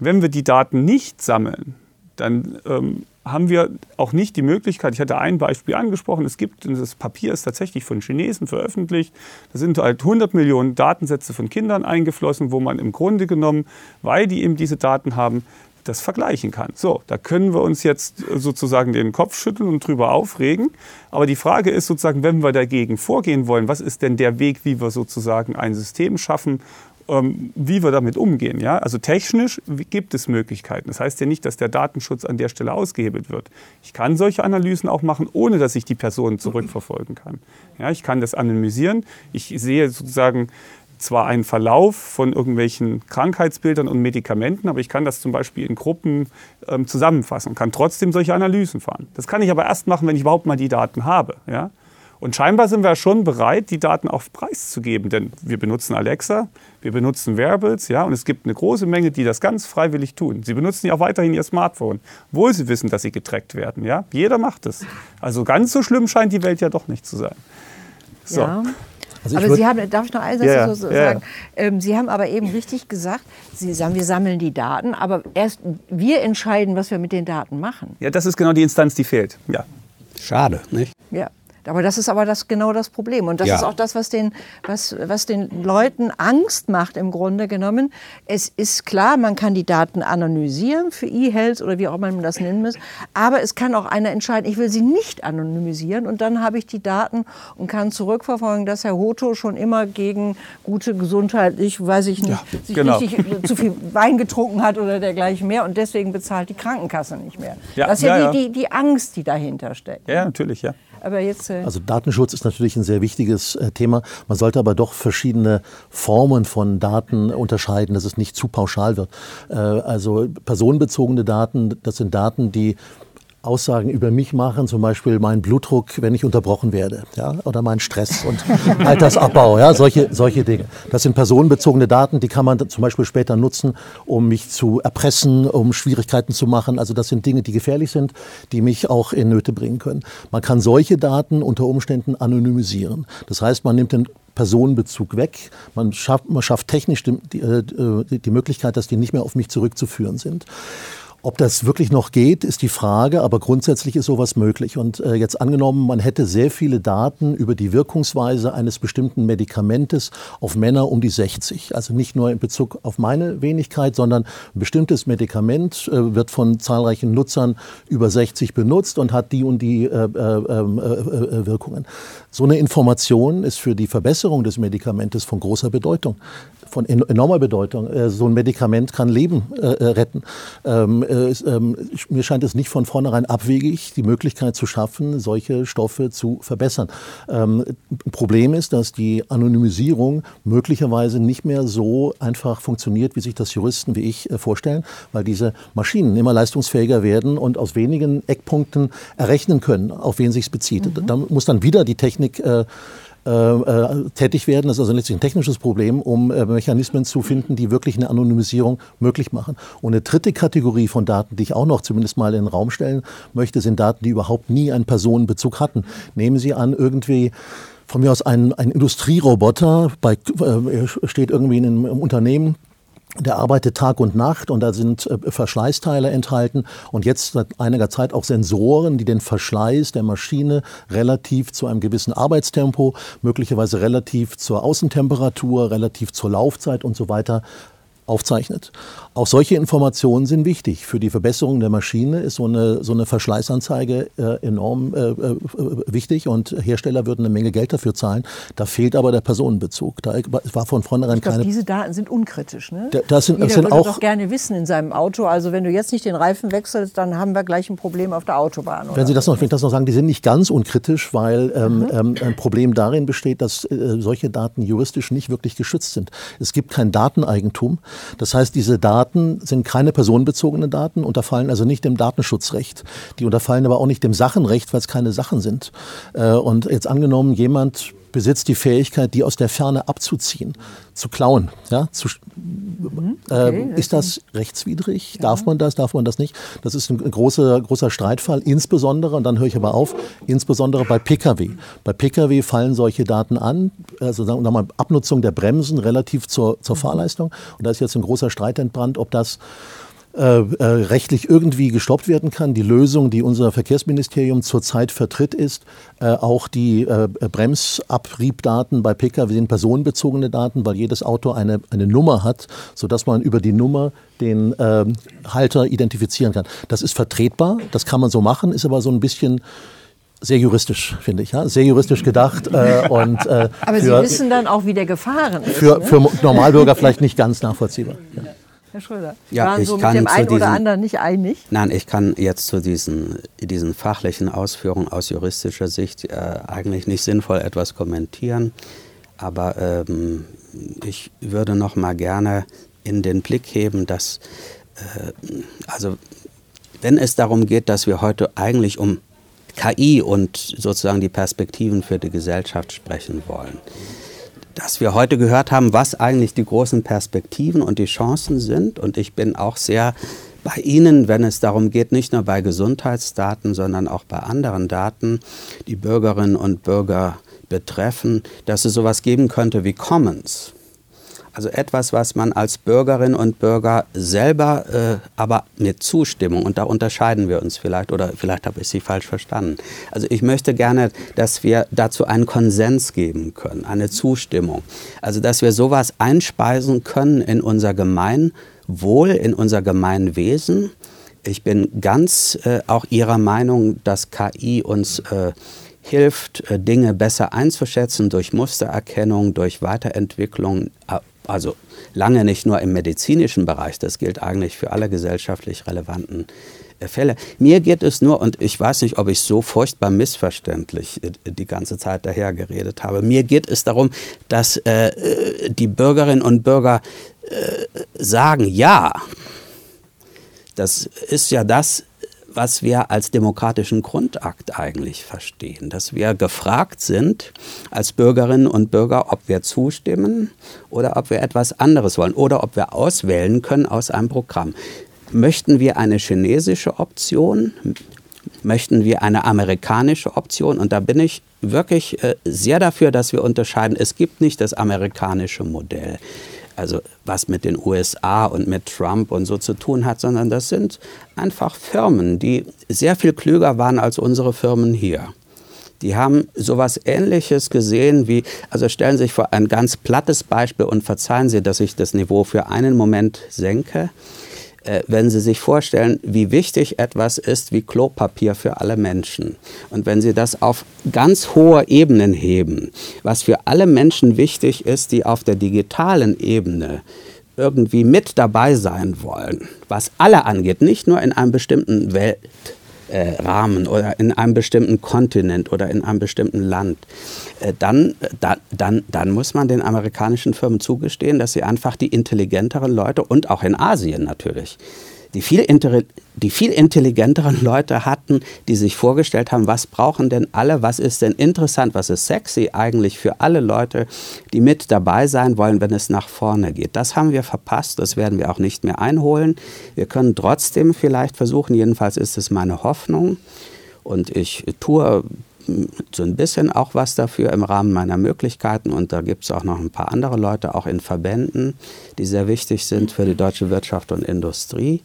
wenn wir die Daten nicht sammeln, dann ähm, haben wir auch nicht die Möglichkeit, ich hatte ein Beispiel angesprochen, es gibt, das Papier ist tatsächlich von Chinesen veröffentlicht, da sind halt 100 Millionen Datensätze von Kindern eingeflossen, wo man im Grunde genommen, weil die eben diese Daten haben, das vergleichen kann. So, da können wir uns jetzt sozusagen den Kopf schütteln und drüber aufregen. Aber die Frage ist sozusagen, wenn wir dagegen vorgehen wollen, was ist denn der Weg, wie wir sozusagen ein System schaffen, ähm, wie wir damit umgehen. Ja? Also technisch gibt es Möglichkeiten. Das heißt ja nicht, dass der Datenschutz an der Stelle ausgehebelt wird. Ich kann solche Analysen auch machen, ohne dass ich die Person zurückverfolgen kann. Ja, ich kann das anonymisieren. Ich sehe sozusagen zwar einen Verlauf von irgendwelchen Krankheitsbildern und Medikamenten, aber ich kann das zum Beispiel in Gruppen ähm, zusammenfassen und kann trotzdem solche Analysen fahren. Das kann ich aber erst machen, wenn ich überhaupt mal die Daten habe. Ja? Und scheinbar sind wir schon bereit, die Daten auf Preis zu geben, denn wir benutzen Alexa, wir benutzen Wearables, ja, und es gibt eine große Menge, die das ganz freiwillig tun. Sie benutzen ja auch weiterhin ihr Smartphone, obwohl sie wissen, dass sie getrackt werden, ja. Jeder macht es. Also ganz so schlimm scheint die Welt ja doch nicht zu sein. So. Ja. Also aber Sie haben, darf ich noch einen Satz yeah, so yeah. sagen? Ähm, Sie haben aber eben richtig gesagt, Sie sagen, wir sammeln die Daten, aber erst wir entscheiden, was wir mit den Daten machen. Ja, das ist genau die Instanz, die fehlt. Ja. Schade, nicht? Ja. Aber das ist aber das, genau das Problem. Und das ja. ist auch das, was den, was, was den Leuten Angst macht im Grunde genommen. Es ist klar, man kann die Daten anonymisieren für E-Health oder wie auch man das nennen muss. Aber es kann auch einer entscheiden, ich will sie nicht anonymisieren. Und dann habe ich die Daten und kann zurückverfolgen, dass Herr Hoto schon immer gegen gute Gesundheit, ich weiß ich nicht, ja, sich genau. richtig zu viel Wein getrunken hat oder dergleichen mehr. Und deswegen bezahlt die Krankenkasse nicht mehr. Ja, das ist ja, die, die, die Angst, die dahinter steckt. Ja, natürlich, ja. Aber jetzt, äh also Datenschutz ist natürlich ein sehr wichtiges äh, Thema. Man sollte aber doch verschiedene Formen von Daten unterscheiden, dass es nicht zu pauschal wird. Äh, also personenbezogene Daten, das sind Daten, die Aussagen über mich machen, zum Beispiel meinen Blutdruck, wenn ich unterbrochen werde, ja, oder meinen Stress und Altersabbau, ja, solche, solche Dinge. Das sind personenbezogene Daten, die kann man zum Beispiel später nutzen, um mich zu erpressen, um Schwierigkeiten zu machen. Also das sind Dinge, die gefährlich sind, die mich auch in Nöte bringen können. Man kann solche Daten unter Umständen anonymisieren. Das heißt, man nimmt den Personenbezug weg. Man schafft, man schafft technisch die, die, äh, die Möglichkeit, dass die nicht mehr auf mich zurückzuführen sind. Ob das wirklich noch geht, ist die Frage, aber grundsätzlich ist sowas möglich. Und äh, jetzt angenommen, man hätte sehr viele Daten über die Wirkungsweise eines bestimmten Medikamentes auf Männer um die 60. Also nicht nur in Bezug auf meine Wenigkeit, sondern ein bestimmtes Medikament äh, wird von zahlreichen Nutzern über 60 benutzt und hat die und die äh, äh ähm, äh, äh, Wirkungen. So eine Information ist für die Verbesserung des Medikamentes von großer Bedeutung von enormer Bedeutung. So ein Medikament kann Leben retten. Ähm, äh, ähm, mir scheint es nicht von vornherein abwegig, die Möglichkeit zu schaffen, solche Stoffe zu verbessern. Ähm, Problem ist, dass die Anonymisierung möglicherweise nicht mehr so einfach funktioniert, wie sich das Juristen wie ich äh, vorstellen, weil diese Maschinen immer leistungsfähiger werden und aus wenigen Eckpunkten errechnen können, auf wen sich es bezieht. Mhm. Da muss dann wieder die Technik äh, äh, äh, tätig werden. Das ist also letztlich ein technisches Problem, um äh, Mechanismen zu finden, die wirklich eine Anonymisierung möglich machen. Und eine dritte Kategorie von Daten, die ich auch noch zumindest mal in den Raum stellen möchte, sind Daten, die überhaupt nie einen Personenbezug hatten. Nehmen Sie an, irgendwie von mir aus ein, ein Industrieroboter, bei, äh, steht irgendwie in einem Unternehmen, der arbeitet Tag und Nacht und da sind äh, Verschleißteile enthalten. Und jetzt seit einiger Zeit auch Sensoren, die den Verschleiß der Maschine relativ zu einem gewissen Arbeitstempo, möglicherweise relativ zur Außentemperatur, relativ zur Laufzeit und so weiter aufzeichnet. Auch solche Informationen sind wichtig. Für die Verbesserung der Maschine ist so eine, so eine Verschleißanzeige äh, enorm äh, äh, wichtig und Hersteller würden eine Menge Geld dafür zahlen. Da fehlt aber der Personenbezug. Da war von vornherein ich glaub, keine. Diese Daten sind unkritisch. Ne? Da, das sind, Jeder das sind auch doch gerne wissen in seinem Auto. Also wenn du jetzt nicht den Reifen wechselst, dann haben wir gleich ein Problem auf der Autobahn. Wenn Sie das noch, wenn ich das noch sagen, die sind nicht ganz unkritisch, weil ähm, mhm. ähm, ein Problem darin besteht, dass äh, solche Daten juristisch nicht wirklich geschützt sind. Es gibt kein Dateneigentum. Das heißt, diese Daten sind keine personenbezogenen Daten, unterfallen also nicht dem Datenschutzrecht. Die unterfallen aber auch nicht dem Sachenrecht, weil es keine Sachen sind. Äh, und jetzt angenommen, jemand besitzt die Fähigkeit, die aus der Ferne abzuziehen, zu klauen. Ja, zu, mhm, okay, äh, ist das rechtswidrig? Ja. Darf man das? Darf man das nicht? Das ist ein großer, großer Streitfall, insbesondere, und dann höre ich aber auf, insbesondere bei Pkw. Bei Pkw fallen solche Daten an, also sagen wir mal Abnutzung der Bremsen relativ zur, zur mhm. Fahrleistung. Und da ist jetzt ein großer Streit entbrannt, ob das äh, äh, rechtlich irgendwie gestoppt werden kann. Die Lösung, die unser Verkehrsministerium zurzeit vertritt, ist, äh, auch die äh, Bremsabriebdaten bei Pkw sind personenbezogene Daten, weil jedes Auto eine, eine Nummer hat, sodass man über die Nummer den ähm, Halter identifizieren kann. Das ist vertretbar, das kann man so machen, ist aber so ein bisschen sehr juristisch, finde ich, ja? sehr juristisch gedacht. Äh, und, äh, Aber für, Sie wissen dann auch, wie der gefahren ist. Für, ne? für Normalbürger vielleicht nicht ganz nachvollziehbar. Ja. Herr Schröder, ja, waren so mit dem einen diesen, oder anderen nicht einig? Nein, ich kann jetzt zu diesen, diesen fachlichen Ausführungen aus juristischer Sicht äh, eigentlich nicht sinnvoll etwas kommentieren. Aber ähm, ich würde noch mal gerne in den Blick heben, dass äh, also wenn es darum geht, dass wir heute eigentlich um KI und sozusagen die Perspektiven für die Gesellschaft sprechen wollen, dass wir heute gehört haben, was eigentlich die großen Perspektiven und die Chancen sind. Und ich bin auch sehr bei Ihnen, wenn es darum geht, nicht nur bei Gesundheitsdaten, sondern auch bei anderen Daten, die Bürgerinnen und Bürger betreffen, dass es sowas geben könnte wie Commons. Also etwas, was man als Bürgerin und Bürger selber, äh, aber mit Zustimmung, und da unterscheiden wir uns vielleicht, oder vielleicht habe ich Sie falsch verstanden. Also ich möchte gerne, dass wir dazu einen Konsens geben können, eine Zustimmung. Also dass wir sowas einspeisen können in unser Gemeinwohl, in unser Gemeinwesen. Ich bin ganz äh, auch Ihrer Meinung, dass KI uns äh, hilft, äh, Dinge besser einzuschätzen durch Mustererkennung, durch Weiterentwicklung äh, also lange nicht nur im medizinischen Bereich, das gilt eigentlich für alle gesellschaftlich relevanten Fälle. Mir geht es nur, und ich weiß nicht, ob ich so furchtbar missverständlich äh, die ganze Zeit daher geredet habe, mir geht es darum, dass äh, die Bürgerinnen und Bürger äh, sagen, ja, das ist ja das, was wir als demokratischen Grundakt eigentlich verstehen, dass wir gefragt sind als Bürgerinnen und Bürger, ob wir zustimmen oder ob wir etwas anderes wollen oder ob wir auswählen können aus einem Programm. Möchten wir eine chinesische Option? Möchten wir eine amerikanische Option? Und da bin ich wirklich äh, sehr dafür, dass wir unterscheiden. Es gibt nicht das amerikanische Modell also was mit den USA und mit Trump und so zu tun hat, sondern das sind einfach Firmen, die sehr viel klüger waren als unsere Firmen hier. Die haben sowas Ähnliches gesehen wie, also stellen Sie sich vor ein ganz plattes Beispiel und verzeihen Sie, dass ich das Niveau für einen Moment senke. Äh, wenn Sie sich vorstellen, wie wichtig etwas ist wie Klopapier für alle Menschen. Und wenn Sie das auf ganz hohe Ebenen heben, was für alle Menschen wichtig ist, die auf der digitalen Ebene irgendwie mit dabei sein wollen, was alle angeht, nicht nur in einem bestimmten Welt, äh, Rahmen oder in einem bestimmten Kontinent oder in einem bestimmten Land, äh, dann, da, dann, dann muss man den amerikanischen Firmen zugestehen, dass sie einfach die intelligenteren Leute und auch in Asien natürlich die viel, die viel intelligenteren Leute hatten, die sich vorgestellt haben, was brauchen denn alle, was ist denn interessant, was ist sexy eigentlich für alle Leute, die mit dabei sein wollen, wenn es nach vorne geht. Das haben wir verpasst, das werden wir auch nicht mehr einholen. Wir können trotzdem vielleicht versuchen, jedenfalls ist es meine Hoffnung, und ich tue so ein bisschen auch was dafür im Rahmen meiner Möglichkeiten. Und da gibt es auch noch ein paar andere Leute, auch in Verbänden, die sehr wichtig sind für die deutsche Wirtschaft und Industrie,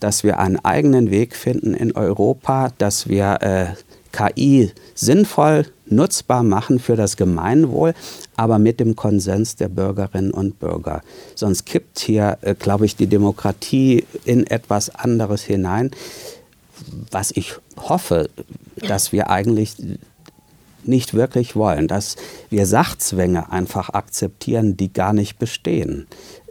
dass wir einen eigenen Weg finden in Europa, dass wir äh, KI sinnvoll nutzbar machen für das Gemeinwohl, aber mit dem Konsens der Bürgerinnen und Bürger. Sonst kippt hier, äh, glaube ich, die Demokratie in etwas anderes hinein was ich hoffe, dass wir eigentlich nicht wirklich wollen, dass wir Sachzwänge einfach akzeptieren, die gar nicht bestehen.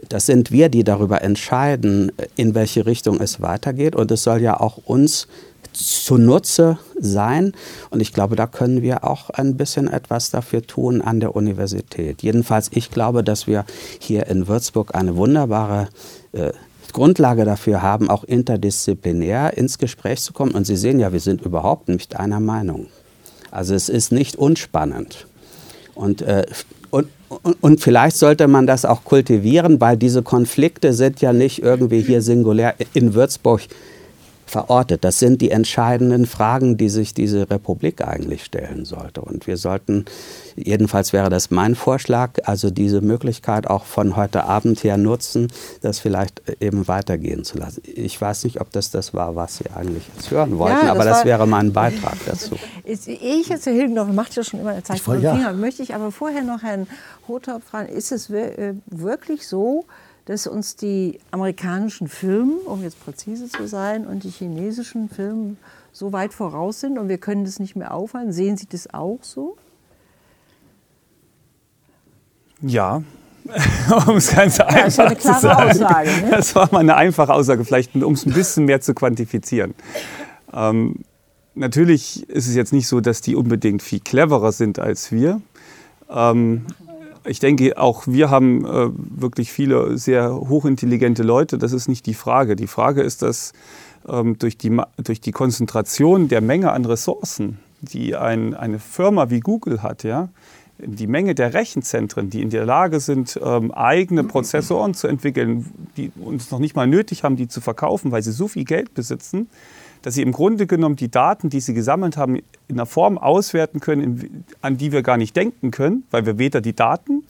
Das sind wir, die darüber entscheiden, in welche Richtung es weitergeht. Und es soll ja auch uns zunutze sein. Und ich glaube, da können wir auch ein bisschen etwas dafür tun an der Universität. Jedenfalls, ich glaube, dass wir hier in Würzburg eine wunderbare äh, Grundlage dafür haben, auch interdisziplinär ins Gespräch zu kommen. Und Sie sehen ja, wir sind überhaupt nicht einer Meinung. Also es ist nicht unspannend. Und, äh, und, und, vielleicht sollte man das auch kultivieren, weil diese Konflikte sind ja nicht irgendwie hier singulär in Würzburg verortet. Das sind die entscheidenden Fragen, die sich diese Republik eigentlich stellen sollte. Und wir sollten, jedenfalls wäre das mein Vorschlag, also diese Möglichkeit auch von heute Abend her nutzen, das vielleicht eben weitergehen zu lassen. Ich weiß nicht, ob das das war, was Sie eigentlich jetzt hören wollten, ja, das aber das wäre mein Beitrag dazu. Ich jetzt, Herr Hilgendorf, macht ja schon immer eine Zeichen von Finger, möchte ich aber vorher noch Herrn Rothaupt fragen, ist es äh, wirklich so, dass uns die amerikanischen Firmen, um jetzt präzise zu sein, und die chinesischen Firmen so weit voraus sind und wir können das nicht mehr aufhalten. Sehen Sie das auch so? Ja, um es ganz ja, einfach das zu sagen. Aussage, ne? Das war mal eine einfache Aussage, vielleicht um es ein bisschen mehr zu quantifizieren. Ähm, natürlich ist es jetzt nicht so, dass die unbedingt viel cleverer sind als wir. Ähm, ich denke, auch wir haben äh, wirklich viele sehr hochintelligente Leute. Das ist nicht die Frage. Die Frage ist, dass ähm, durch, die, durch die Konzentration der Menge an Ressourcen, die ein, eine Firma wie Google hat, ja, die Menge der Rechenzentren, die in der Lage sind, ähm, eigene Prozessoren zu entwickeln, die uns noch nicht mal nötig haben, die zu verkaufen, weil sie so viel Geld besitzen, dass sie im Grunde genommen die Daten, die sie gesammelt haben, in einer Form auswerten können, an die wir gar nicht denken können, weil wir weder die Daten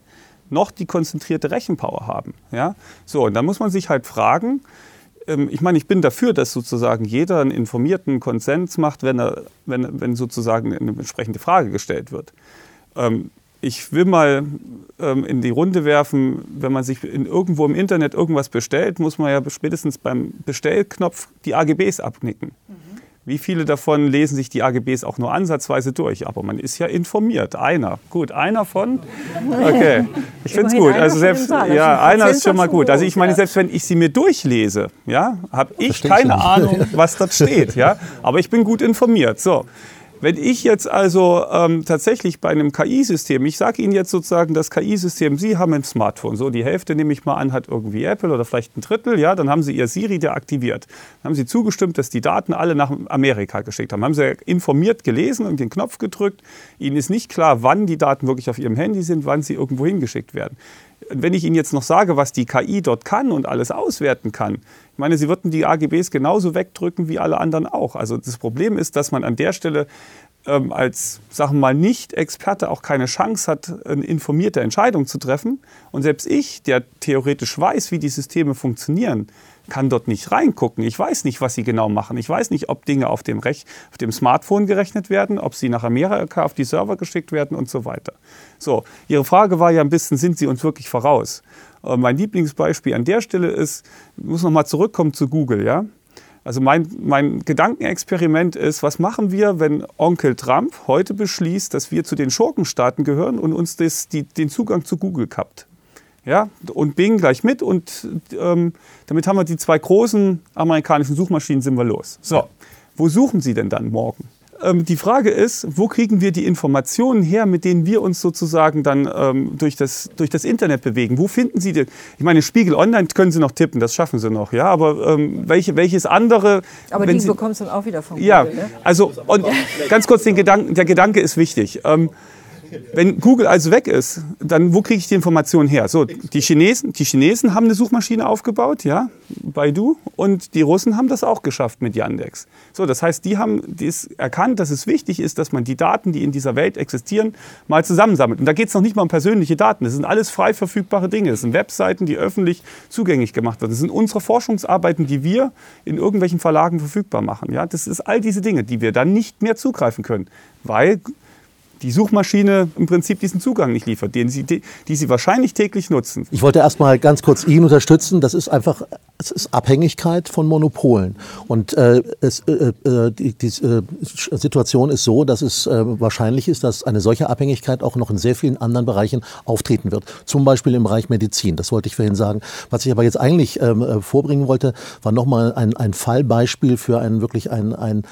noch die konzentrierte Rechenpower haben. Ja? So, und da muss man sich halt fragen, ähm, ich meine, ich bin dafür, dass sozusagen jeder einen informierten Konsens macht, wenn, er, wenn, wenn sozusagen eine entsprechende Frage gestellt wird. Ähm, ich will mal ähm, in die Runde werfen, wenn man sich in, irgendwo im Internet irgendwas bestellt, muss man ja spätestens beim Bestellknopf die AGBs abnicken. Mhm. Wie viele davon lesen sich die AGBs auch nur ansatzweise durch? Aber man ist ja informiert. Einer. Gut, einer von? Okay. Ich finde es gut. Also selbst, ja, einer ist schon mal gut. Also ich meine, selbst wenn ich sie mir durchlese, ja, habe ich keine Ahnung, was dort steht. Ja, aber ich bin gut informiert. So. Wenn ich jetzt also ähm, tatsächlich bei einem KI-System, ich sage Ihnen jetzt sozusagen das KI-System, Sie haben ein Smartphone, so die Hälfte nehme ich mal an, hat irgendwie Apple oder vielleicht ein Drittel, ja, dann haben Sie Ihr Siri deaktiviert. Dann haben Sie zugestimmt, dass die Daten alle nach Amerika geschickt haben. Haben Sie informiert gelesen und den Knopf gedrückt. Ihnen ist nicht klar, wann die Daten wirklich auf Ihrem Handy sind, wann sie irgendwo hingeschickt werden wenn ich Ihnen jetzt noch sage, was die KI dort kann und alles auswerten kann, ich meine, Sie würden die AGBs genauso wegdrücken wie alle anderen auch. Also das Problem ist, dass man an der Stelle ähm, als, sagen wir mal, Nicht-Experte auch keine Chance hat, eine informierte Entscheidung zu treffen. Und selbst ich, der theoretisch weiß, wie die Systeme funktionieren, kann dort nicht reingucken. Ich weiß nicht, was sie genau machen. Ich weiß nicht, ob Dinge auf dem, Rech auf dem Smartphone gerechnet werden, ob sie nach Amerika auf die Server geschickt werden und so weiter. So, Ihre Frage war ja ein bisschen, sind Sie uns wirklich voraus? Äh, mein Lieblingsbeispiel an der Stelle ist, ich muss nochmal zurückkommen zu Google, ja? Also mein, mein Gedankenexperiment ist, was machen wir, wenn Onkel Trump heute beschließt, dass wir zu den Schurkenstaaten gehören und uns das, die, den Zugang zu Google kappt? Ja, und Bing gleich mit und ähm, damit haben wir die zwei großen amerikanischen Suchmaschinen, sind wir los. So, wo suchen Sie denn dann morgen? Ähm, die Frage ist, wo kriegen wir die Informationen her, mit denen wir uns sozusagen dann ähm, durch, das, durch das Internet bewegen? Wo finden Sie die? Ich meine, Spiegel Online können Sie noch tippen, das schaffen Sie noch, ja. Aber ähm, welche, welches andere? Aber die Sie, bekommst du dann auch wieder von Google, Ja, ne? also und ganz kurz den Gedanken, der Gedanke ist wichtig. Wenn Google also weg ist, dann wo kriege ich die Informationen her? So, die Chinesen, die Chinesen haben eine Suchmaschine aufgebaut, ja, Baidu, und die Russen haben das auch geschafft mit Yandex. So, das heißt, die haben dies erkannt, dass es wichtig ist, dass man die Daten, die in dieser Welt existieren, mal zusammensammelt. Und da geht es noch nicht mal um persönliche Daten. Das sind alles frei verfügbare Dinge. Das sind Webseiten, die öffentlich zugänglich gemacht werden. Das sind unsere Forschungsarbeiten, die wir in irgendwelchen Verlagen verfügbar machen. Ja, das ist all diese Dinge, die wir dann nicht mehr zugreifen können, weil die Suchmaschine im Prinzip diesen Zugang nicht liefert, den sie, die, die sie wahrscheinlich täglich nutzen. Ich wollte erst mal ganz kurz ihn unterstützen. Das ist einfach es ist Abhängigkeit von Monopolen. Und äh, es, äh, äh die, die äh, Situation ist so, dass es äh, wahrscheinlich ist, dass eine solche Abhängigkeit auch noch in sehr vielen anderen Bereichen auftreten wird. Zum Beispiel im Bereich Medizin. Das wollte ich vorhin sagen. Was ich aber jetzt eigentlich ähm, äh, vorbringen wollte, war nochmal ein, ein Fallbeispiel für ein wirklich ein, ein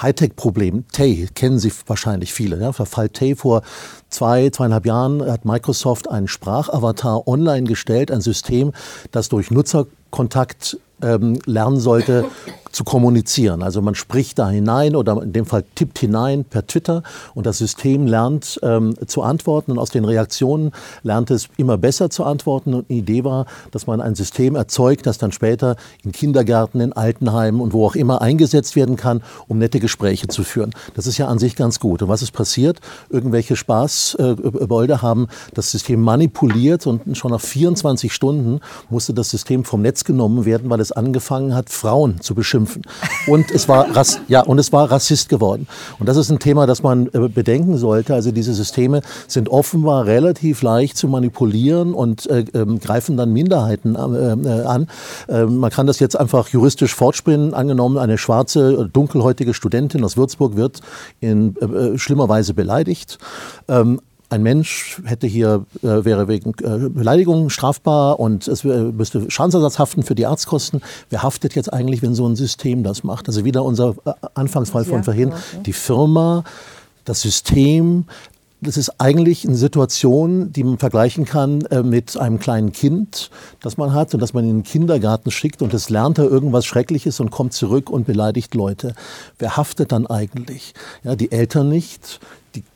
Hightech-Problem. Tay kennen Sie wahrscheinlich viele. Ja? Verfall Tay vor zwei, zweieinhalb Jahren hat Microsoft einen Sprachavatar online gestellt, ein System, das durch Nutzerkontakt ähm, lernen sollte, zu kommunizieren. Also man spricht da hinein oder in dem Fall tippt hinein per Twitter und das System lernt ähm, zu antworten und aus den Reaktionen lernt es immer besser zu antworten. Und die Idee war, dass man ein System erzeugt, das dann später in Kindergärten, in Altenheimen und wo auch immer eingesetzt werden kann, um nette Gespräche zu führen. Das ist ja an sich ganz gut. Und was ist passiert? Irgendwelche Spaßbolde haben das System manipuliert und schon nach 24 Stunden musste das System vom Netz genommen werden, weil es angefangen hat, Frauen zu beschimpfen schimpfen. Und es war, ja, und es war Rassist geworden. Und das ist ein Thema, das man äh, bedenken sollte. Also diese Systeme sind offenbar relativ leicht zu manipulieren und äh, äh, greifen dann Minderheiten äh, äh an. Ähm, man kann das jetzt einfach juristisch fortspinnen. Angenommen, eine schwarze, dunkelhäutige Studentin aus Würzburg wird in äh, schlimmer Weise beleidigt. Ähm, ein Mensch hätte hier, äh, wäre wegen äh, Beleidigung strafbar und es äh, müsste Schadensersatz haften für die Arztkosten. Wer haftet jetzt eigentlich, wenn so ein System das macht? Also wieder unser äh, Anfangsfall von vorhin. Die Firma, das System, das ist eigentlich eine Situation, die man vergleichen kann äh, mit einem kleinen Kind, das man hat und das man in den Kindergarten schickt und es lernt da irgendwas Schreckliches und kommt zurück und beleidigt Leute. Wer haftet dann eigentlich? Ja, die Eltern nicht,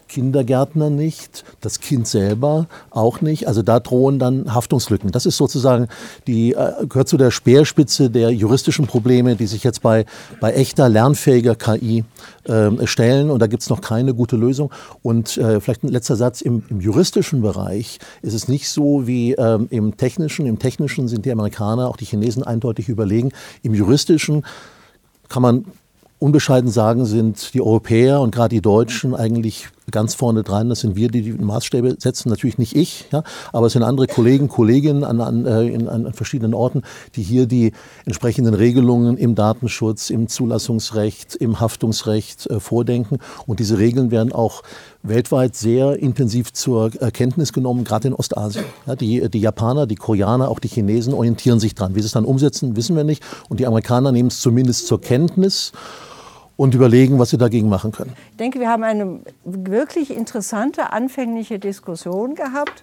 Kindergärtner nicht, das Kind selber auch nicht. Also da drohen dann Haftungslücken. Das ist sozusagen die äh, gehört zu der Speerspitze der juristischen Probleme, die sich jetzt bei, bei echter lernfähiger KI äh, stellen. Und da gibt es noch keine gute Lösung. Und äh, vielleicht ein letzter Satz im, im, juristischen Bereich ist es nicht so wie ähm, im technischen. Im technischen sind die Amerikaner, auch die Chinesen eindeutig überlegen. Im juristischen kann man unbescheiden sagen, sind die Europäer und gerade die Deutschen eigentlich ganz vorne dran. Das sind wir, die die Maßstäbe setzen, natürlich nicht ich, ja, aber es sind andere Kollegen, Kolleginnen an, an, äh, in, an verschiedenen Orten, die hier die entsprechenden Regelungen im Datenschutz, im Zulassungsrecht, im Haftungsrecht äh, vordenken. Und diese Regeln werden auch weltweit sehr intensiv zur Kenntnis genommen, gerade in Ostasien. Ja, die, die Japaner, die Koreaner, auch die Chinesen orientieren sich dran. Wie sie es dann umsetzen, wissen wir nicht. Und die Amerikaner nehmen es zumindest zur Kenntnis und überlegen, was sie dagegen machen können. Ich denke, wir haben eine wirklich interessante anfängliche Diskussion gehabt.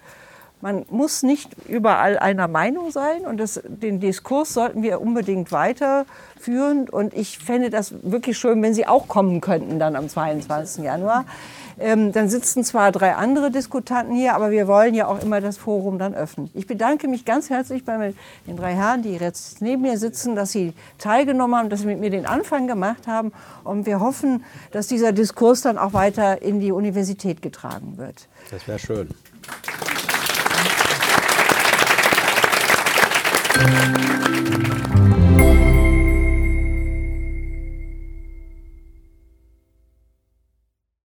Man muss nicht überall einer Meinung sein und das, den Diskurs sollten wir unbedingt weiterführen. Und ich fände das wirklich schön, wenn Sie auch kommen könnten dann am 22. Januar. Ähm, dann sitzen zwar drei andere Diskutanten hier, aber wir wollen ja auch immer das Forum dann öffnen. Ich bedanke mich ganz herzlich bei den drei Herren, die jetzt neben mir sitzen, dass sie teilgenommen haben, dass sie mit mir den Anfang gemacht haben. Und wir hoffen, dass dieser Diskurs dann auch weiter in die Universität getragen wird. Das wäre schön. Applaus